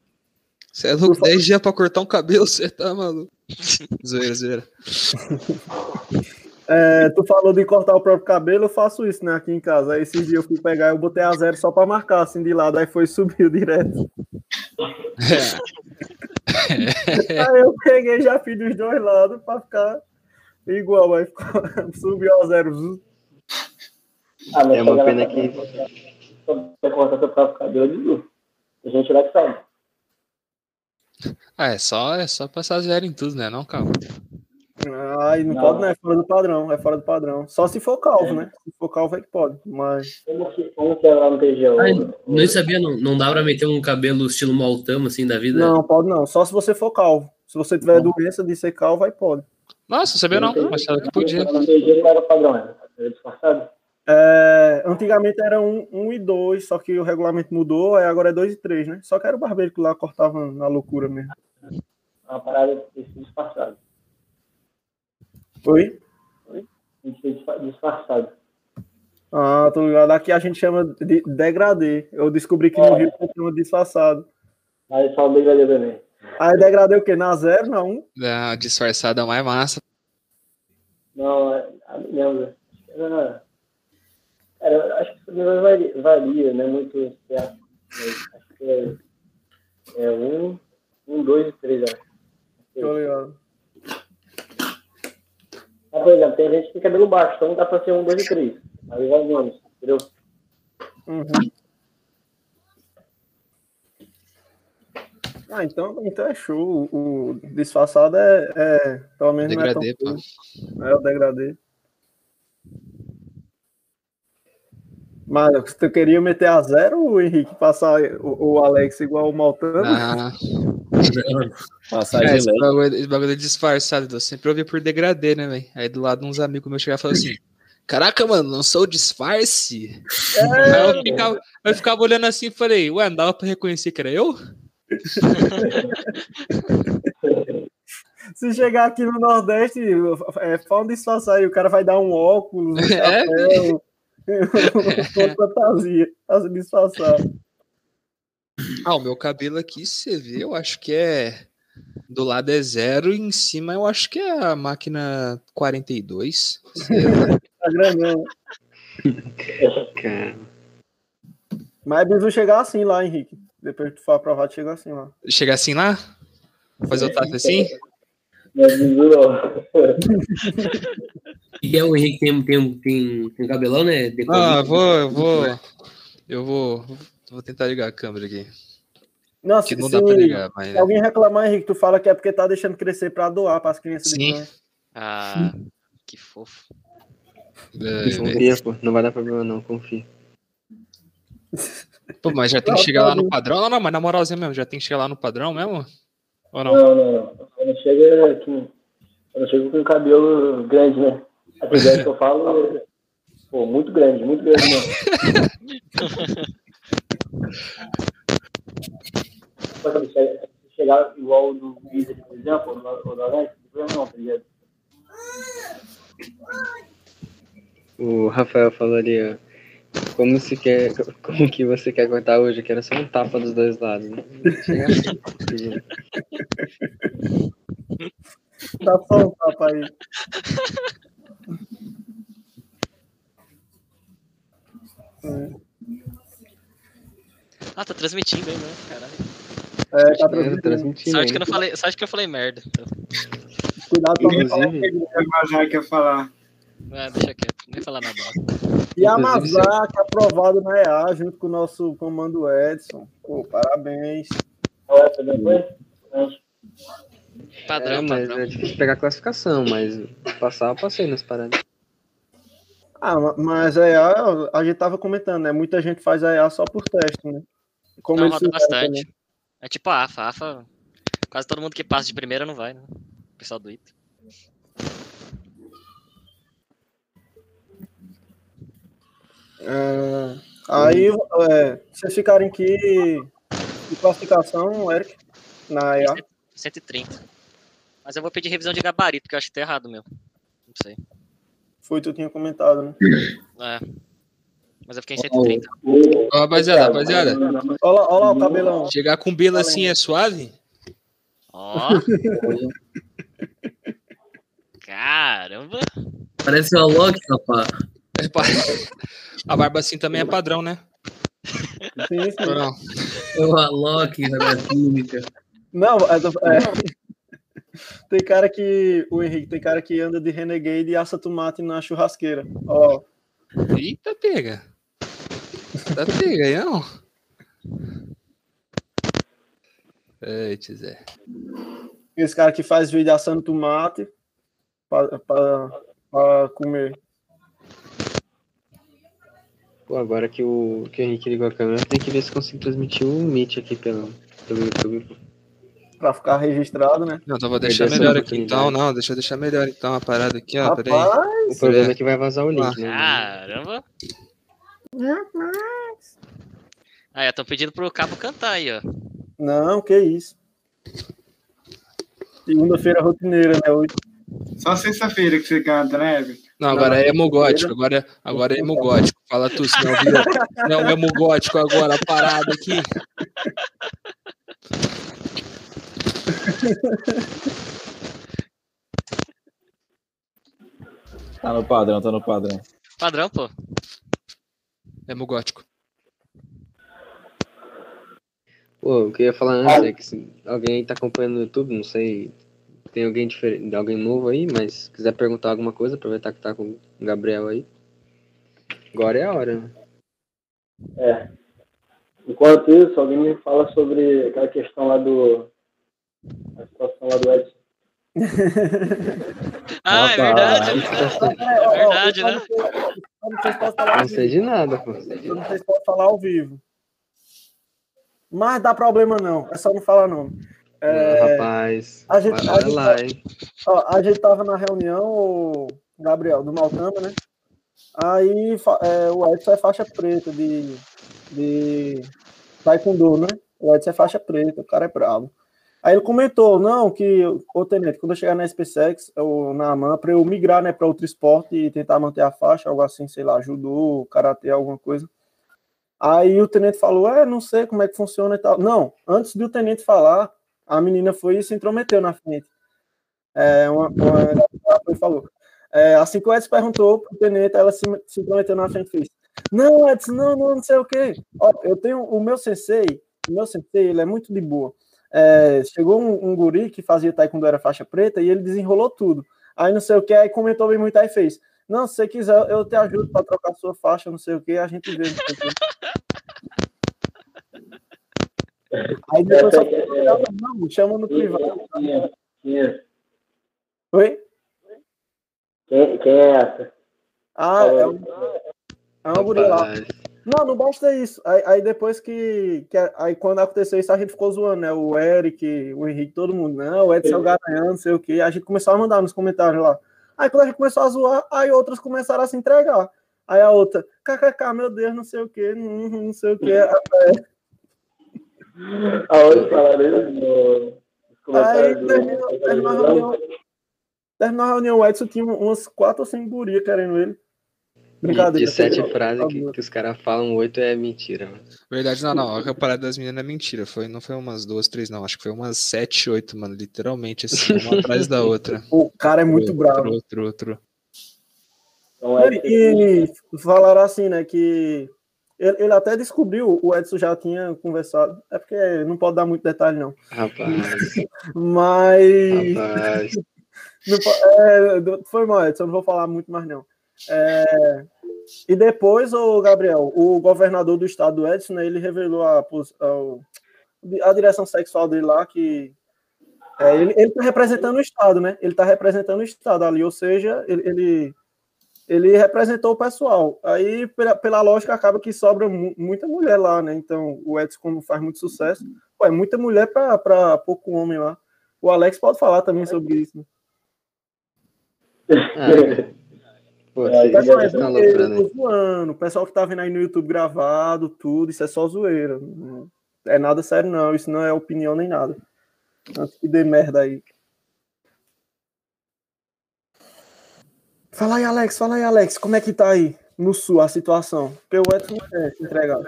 Você é louco? 10 dias pra cortar um cabelo, você tá maluco? zoeira, zoeira. É, tu falou de cortar o próprio cabelo, eu faço isso, né, aqui em casa. Aí esses dias eu fui pegar, eu botei a zero só pra marcar, assim, de lado, aí foi e subiu direto. Aí eu peguei e já fiz dos dois lados pra ficar igual, aí ficou- subiu a zero. Ah, É uma pena que- Pra cortar seu próprio cabelo. Tem gente lá que sabe. Ah, é só, é só passar zero em tudo, né? Não, calma. Aí não, Não. pode, não, é fora do padrão, é fora do padrão. Só se for calvo, né? Se for calvo é que pode, mas... Como que, como que é lá no TGO? Ai, não sabia, não, não dá pra meter um cabelo estilo maltama assim da vida? Não, pode não, só se você for calvo. Se você tiver doença de ser calvo, aí pode. Nossa, sabia não, achava que podia. Lá no TG qual era padrão? Era disfarçado? É, antigamente era um, um e dois, só que o regulamento mudou, aí agora é dois e três, né? Só que era o barbeiro que lá cortava na loucura mesmo. Uma parada desse disfarçado. Oi? Disfa- disfarçado. Ah, tô ligado. Aqui a gente chama de degradê. Eu descobri que no Rio tem chama disfarçado. Aí só o degradê também. Aí degradê o quê? Na zero, na um? Não, disfarçada é mais massa. Não, é- não lembro. Acho que Era, era, acho que isso varia, varia, né? Muito certo. Acho que é, é um, um, dois e três, acho. Tô ligado. Mas, por exemplo, tem gente que tem cabelo baixo, então dá pra ser um, dois e três. Aí vai menos, entendeu? Uhum. Ah, então, então é show. O o disfarçado é, é pelo menos não é tão Degradê. É o degradê. Mas tu queria meter a zero, o Henrique, passar o, o Alex igual o Maltano? Ah, Passar é, de esse, bagulho, esse bagulho é disfarçado. Eu sempre ouvi por degradê, né, velho? Aí do lado uns amigos meus chegavam e falavam assim: Caraca, mano, não sou disfarce? Aí eu ficava, eu ficava olhando assim e falei: Ué, não dava pra reconhecer que era eu? Se chegar aqui no Nordeste, é só um disfarçar aí, o cara vai dar um óculos, um É, chapéu, uma fantasia, pra se disfarçar. Ah, o meu cabelo aqui, você vê, eu acho que é. Do lado é zero e em cima eu acho que é a máquina 42. Sei lá. Tá grandão. Cara, Mas é chegar assim lá, Henrique. Depois que tu for aprovado, chega assim lá. Chegar assim lá? Fazer o tato assim? Não é não. E é o Henrique tem, tem, tem, tem cabelão, né? De Ah, vou, eu vou. Eu vou. Vou tentar ligar a câmera aqui. Nossa, Que não se, dá pra ligar, mas. se alguém reclamar, Henrique, tu fala que é porque tá deixando crescer pra doar para as crianças Sim. Ah, que fofo. É, confia, pô. Não vai dar problema não, confia. Pô, mas já tem que chegar lá no padrão? Não, não, mas na moralzinha mesmo, já tem que chegar lá no padrão mesmo? Ou não? Não, não, não. Quando chega com, quando chega com cabelo grande, né? A verdade que eu falo é, pô, muito grande, muito grande mesmo. Chegar igual o do Wizard, por exemplo, ou do Alex, não, tá ligado? O Rafael falaria. Como se quer. Como que você quer cortar hoje? Eu quero só um tapa dos dois lados. Né? Dá só um tapa aí. Ah, tá transmitindo aí, né? Caralho. É, tá É, transmitindo. transmitindo. Sorte que eu não falei, sorte que eu falei merda. Então. Cuidado pra falar. Inclusive, O Mazar quer falar. Ah, deixa quieto, nem falar nada. E a Mazak aprovado na EA junto com o nosso comando Edson. Pô, parabéns. Mas, Padrão, é, mas padrão. é difícil pegar classificação, mas passar eu passei nas paradas. Ah, ma- mas a EA, a gente tava comentando, né? Muita gente faz a EA só por teste, né? Como Não, roda bastante. também. É tipo a AFA. A AFA, quase todo mundo que passa de primeira não vai, né? O pessoal do ITA. É, aí, é, vocês ficarem aqui de classificação, Eric, na EA. 130. Mas eu vou pedir revisão de gabarito, porque eu acho que tá errado mesmo. Não sei. Foi tu tinha comentado, né? É. Mas eu fiquei em 130. Ó, rapaziada, rapaziada. Olha lá, olha lá o cabelão. Chegar com bila assim é suave? Ó. Caramba. Parece o Alok, rapaz. É pa- A barba assim também é padrão, né? Sim, sim. Ou não? É o Alok da química. Não, é, é- tem cara que. O Henrique, tem cara que anda de Renegade e assa tomate na churrasqueira. Ó, Eita, pega. Tá pega aí, não? Eita, Zé. esse cara que faz vídeo assando tomate pra, pra, pra comer. Pô, agora que o, que o Henrique ligou a câmera, tem que ver se consigo transmitir o Meet aqui pelo, pelo YouTube. Pra ficar registrado, né? Não, então vou deixar melhor aqui então. Não, deixa eu deixar melhor então a parada aqui, ó. Peraí. Rapaz, O problema é que vai vazar o link, né? Caramba. Ah, já estão pedindo pro Cabo cantar aí, ó. não, que isso. Segunda-feira rotineira, né? Hoje. Só sexta-feira que você canta, né, Everton? Não, agora é hemogótico, agora, agora é hemogótico. Fala tu, se não vira. Não, é hemogótico agora, a parada aqui. Tá no padrão, tá no padrão. Padrão, pô. Hemogótico. Pô, o que eu ia falar antes é que se alguém tá acompanhando no YouTube, não sei, tem alguém diferente, alguém novo aí, mas se quiser perguntar alguma coisa, aproveitar que tá com o Gabriel aí. Agora é a hora. né? é. Enquanto isso, alguém me fala sobre aquela questão lá do. A situação lá do Edson. Ah, é verdade. É verdade, né? Não sei de nada, pô. Eu não sei se pode falar ao vivo. Mas dá problema não, é só não falar nome. É, Não, rapaz, a gente- vai a olha gente lá, tá-? Ó, a gente tava na reunião, o Gabriel, do Maltama, né? Aí é, o Edson é faixa preta de, de Taekwondo, né? O Edson é faixa preta, o cara é brabo. Aí ele comentou, não, que, ô Tenente, quando eu chegar na SpaceX, ou na AMAN, pra eu migrar, né, pra outro esporte e tentar manter a faixa, algo assim, sei lá, judô, karatê, alguma coisa. Aí o tenente falou, é, não sei como é que funciona e tal. Não, antes do tenente falar, a menina foi e se intrometeu na frente. É, uma, uma, falou. É, assim que o Edson perguntou pro tenente, ela se, se intrometeu na frente e fez. Não, Edson, não, não, não sei o quê. Ó, eu tenho o meu sensei, o meu sensei, ele é muito de boa. É, chegou um, um guri que fazia taekwondo era faixa preta e ele desenrolou tudo. Aí não sei o que, aí comentou bem muito, aí fez. Não, se você quiser, eu te ajudo para trocar sua faixa, não sei o que, a gente vê. Aí depois só não, chama no privado. Oi? Quem, quem é essa? Ah, é, um, é uma guria lá. Não, não basta isso. Aí, aí depois que, que. Aí quando aconteceu isso, a gente ficou zoando, né? O Eric, o Henrique, todo mundo. Não, o Edson é o Garanhão, não sei o quê. A gente começou a mandar nos comentários lá. Aí quando a gente começou a zoar, aí outros começaram a se entregar. Aí a outra, kkk, meu Deus, não sei o quê, não, não sei o quê. A outra falaram no. nos Aí terminou, terminou a reunião. Terminou a reunião, o Edson tinha umas quatro ou cinco gurias querendo ele. De, Brincadeira. de sete frases que, que os caras falam, oito é mentira, mano. Verdade, não, não. A parada das meninas é mentira. Foi, não foi umas duas, três, não. Acho que foi umas sete, oito, mano. Literalmente, assim, uma atrás da outra. O cara é muito outro, bravo. Outro, outro. Então, é E falaram assim, né, que ele, ele até descobriu, o Edson já tinha conversado, é porque não pode dar muito detalhe, não. Rapaz, Mas. rapaz. Não é, foi mal, Edson, não vou falar muito mais, não. É, e depois, o Gabriel, o governador do estado do Edson, né, ele revelou a, ao- a direção sexual dele lá, que é, ele, ele tá representando o estado, né? Ele tá representando o estado ali, ou seja, ele, ele, ele representou o pessoal. Aí, pela, pela lógica, acaba que sobra mu- muita mulher lá, né? Então, o Edson, como faz muito sucesso, pô, é muita mulher para pouco homem lá. O Alex pode falar também sobre isso. né? Ah, pô, É, tá Pessoal, é tô zoando. O pessoal que tá vendo aí no YouTube gravado, tudo, isso é só zoeira. Não é nada sério, não. Isso não é opinião nem nada. Antes que dê merda aí. Fala aí, Alex. Fala aí, Alex. Como é que tá aí no sul a situação? Porque o Edson não quer se entregar.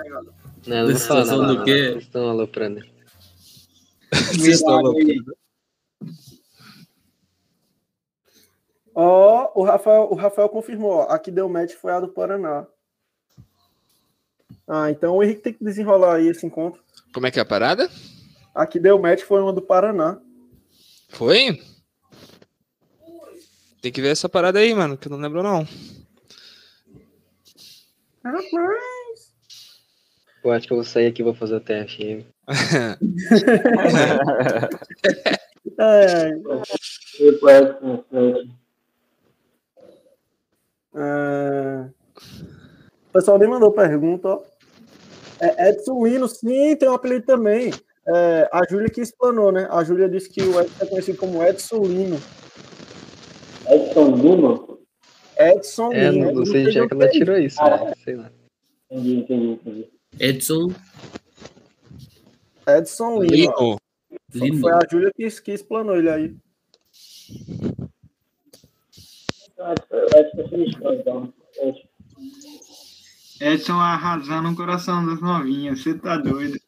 Não, não nada, do quê? Vocês estão aloprando. Vocês estão aloprando. Ó, o Rafael, o Rafael confirmou. Ó, a que deu match foi a do Paraná. Ah, então o Henrique tem que desenrolar aí esse encontro. Como é que é a parada? A que deu match foi uma do Paraná. Foi? Tem que ver essa parada aí, mano, que eu não lembro, não. Pô, acho que eu vou sair aqui e vou fazer o teste. É, é, é, O pessoal nem mandou pergunta, ó. É Edson Lino, sim, tem um apelido também. É, a Júlia que explanou, né? A Júlia disse que o Edson é conhecido como Edson Lino. Edson Lino? Edson É, Lino. não sei de onde é que ela tirou isso, né? Sei lá. Entendi, entendi, entendi. Edson Edson. Lino. Lino. Foi a Júlia que, que explanou ele aí. Edson- é arrasando o coração das novinhas, você tá doido.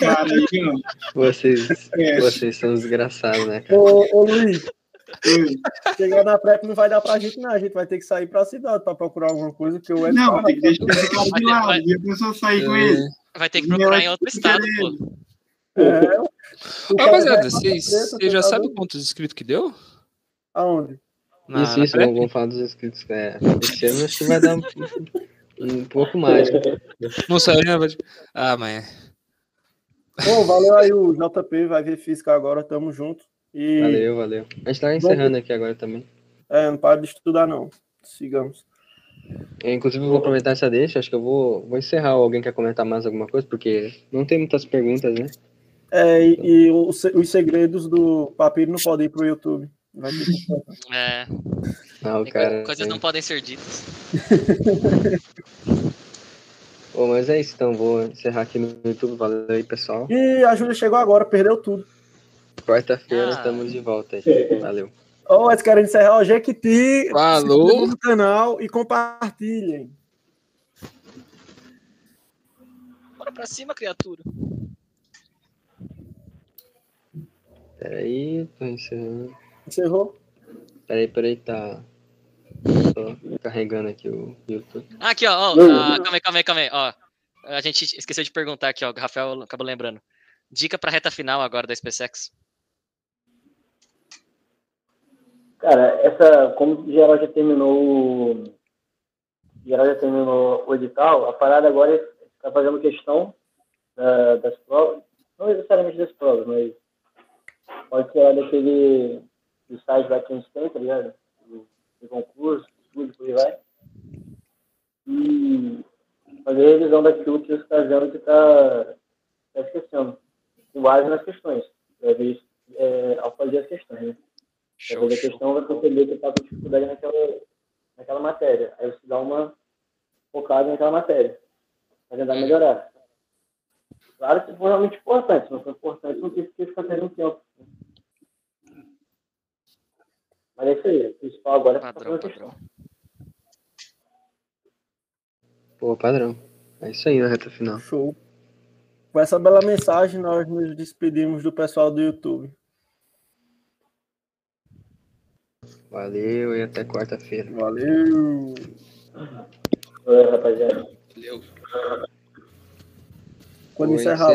Cara aí, ó. Vocês, É. vocês são desgraçados, né, cara? Ô, ô Luiz, chegar na prep não vai dar pra gente, não. A gente vai ter que sair pra cidade pra procurar alguma coisa, porque o Edson. Não, tem que deixar esse cara Vai de ter- lado. vai- E a pessoa sair com É. ele. Vai ter que procurar em outro que estado, pô. É, Rapaziada, vai- vocês vocês já sabem quantos inscritos que deu? Aonde? Na- isso, na isso, vamos, vamos falar dos inscritos. É, esse ano acho que vai dar um, um pouco mais. né? Não saiu, né? Ah, mas. Bom, valeu aí o JP, vai ver física agora, tamo junto. E Valeu, valeu. A gente tá encerrando aqui agora também. é, não para de estudar, não. Sigamos. Eu, inclusive, eu vou aproveitar essa deixa. Acho que eu vou, vou encerrar. Alguém quer comentar mais alguma coisa? Porque não tem muitas perguntas, né? É, e, e os, os segredos do papiro não podem ir pro YouTube. Vai ter que- É, Ah, o tem cara. coi- coisas não podem ser ditas. Pô, mas é isso, então. Vou encerrar aqui no YouTube. Valeu aí, pessoal. E a Júlia chegou agora, perdeu tudo. Quarta-feira Ah. estamos de volta aí. Valeu. Eles querem encerrar o Jequiti. Falou. No canal e compartilhem. Bora pra cima, criatura. Peraí, tô encerrando. Encerrou? Peraí, peraí, tá. Tô carregando aqui o YouTube. Ah, aqui, ó. ó ah, calma aí, calma aí, calma aí. Ó, a gente esqueceu de perguntar aqui, ó. O Rafael acabou lembrando. Dica pra reta final agora da SpaceX. Cara, essa, como geral já terminou o. Geral já terminou o edital, a parada agora é ficar fazendo questão da- das provas, não necessariamente das provas, mas pode ser lá do site lá que a gente tem, tá ligado? Do, do concurso, tudo, por aí vai. E fazer a revisão daquilo que você está vendo que está tá esquecendo. Com base nas questões. Para ver é, ao fazer as questões. Né? Show, Fazer a questão vai perceber que está com dificuldade naquela, naquela matéria. Aí você dá uma focada naquela matéria. Para tentar melhorar. Claro que foi realmente importante. Se não for importante, não tem que ficar perdendo tempo. Mas é isso aí. O principal agora é Padrão, padrão. Pô, padrão. É isso aí na reta final. Show. Com essa bela mensagem, nós nos despedimos do pessoal do YouTube. Valeu e até quarta-feira. Valeu! Oi, rapaziada. Valeu. Quando Oi, encerrar.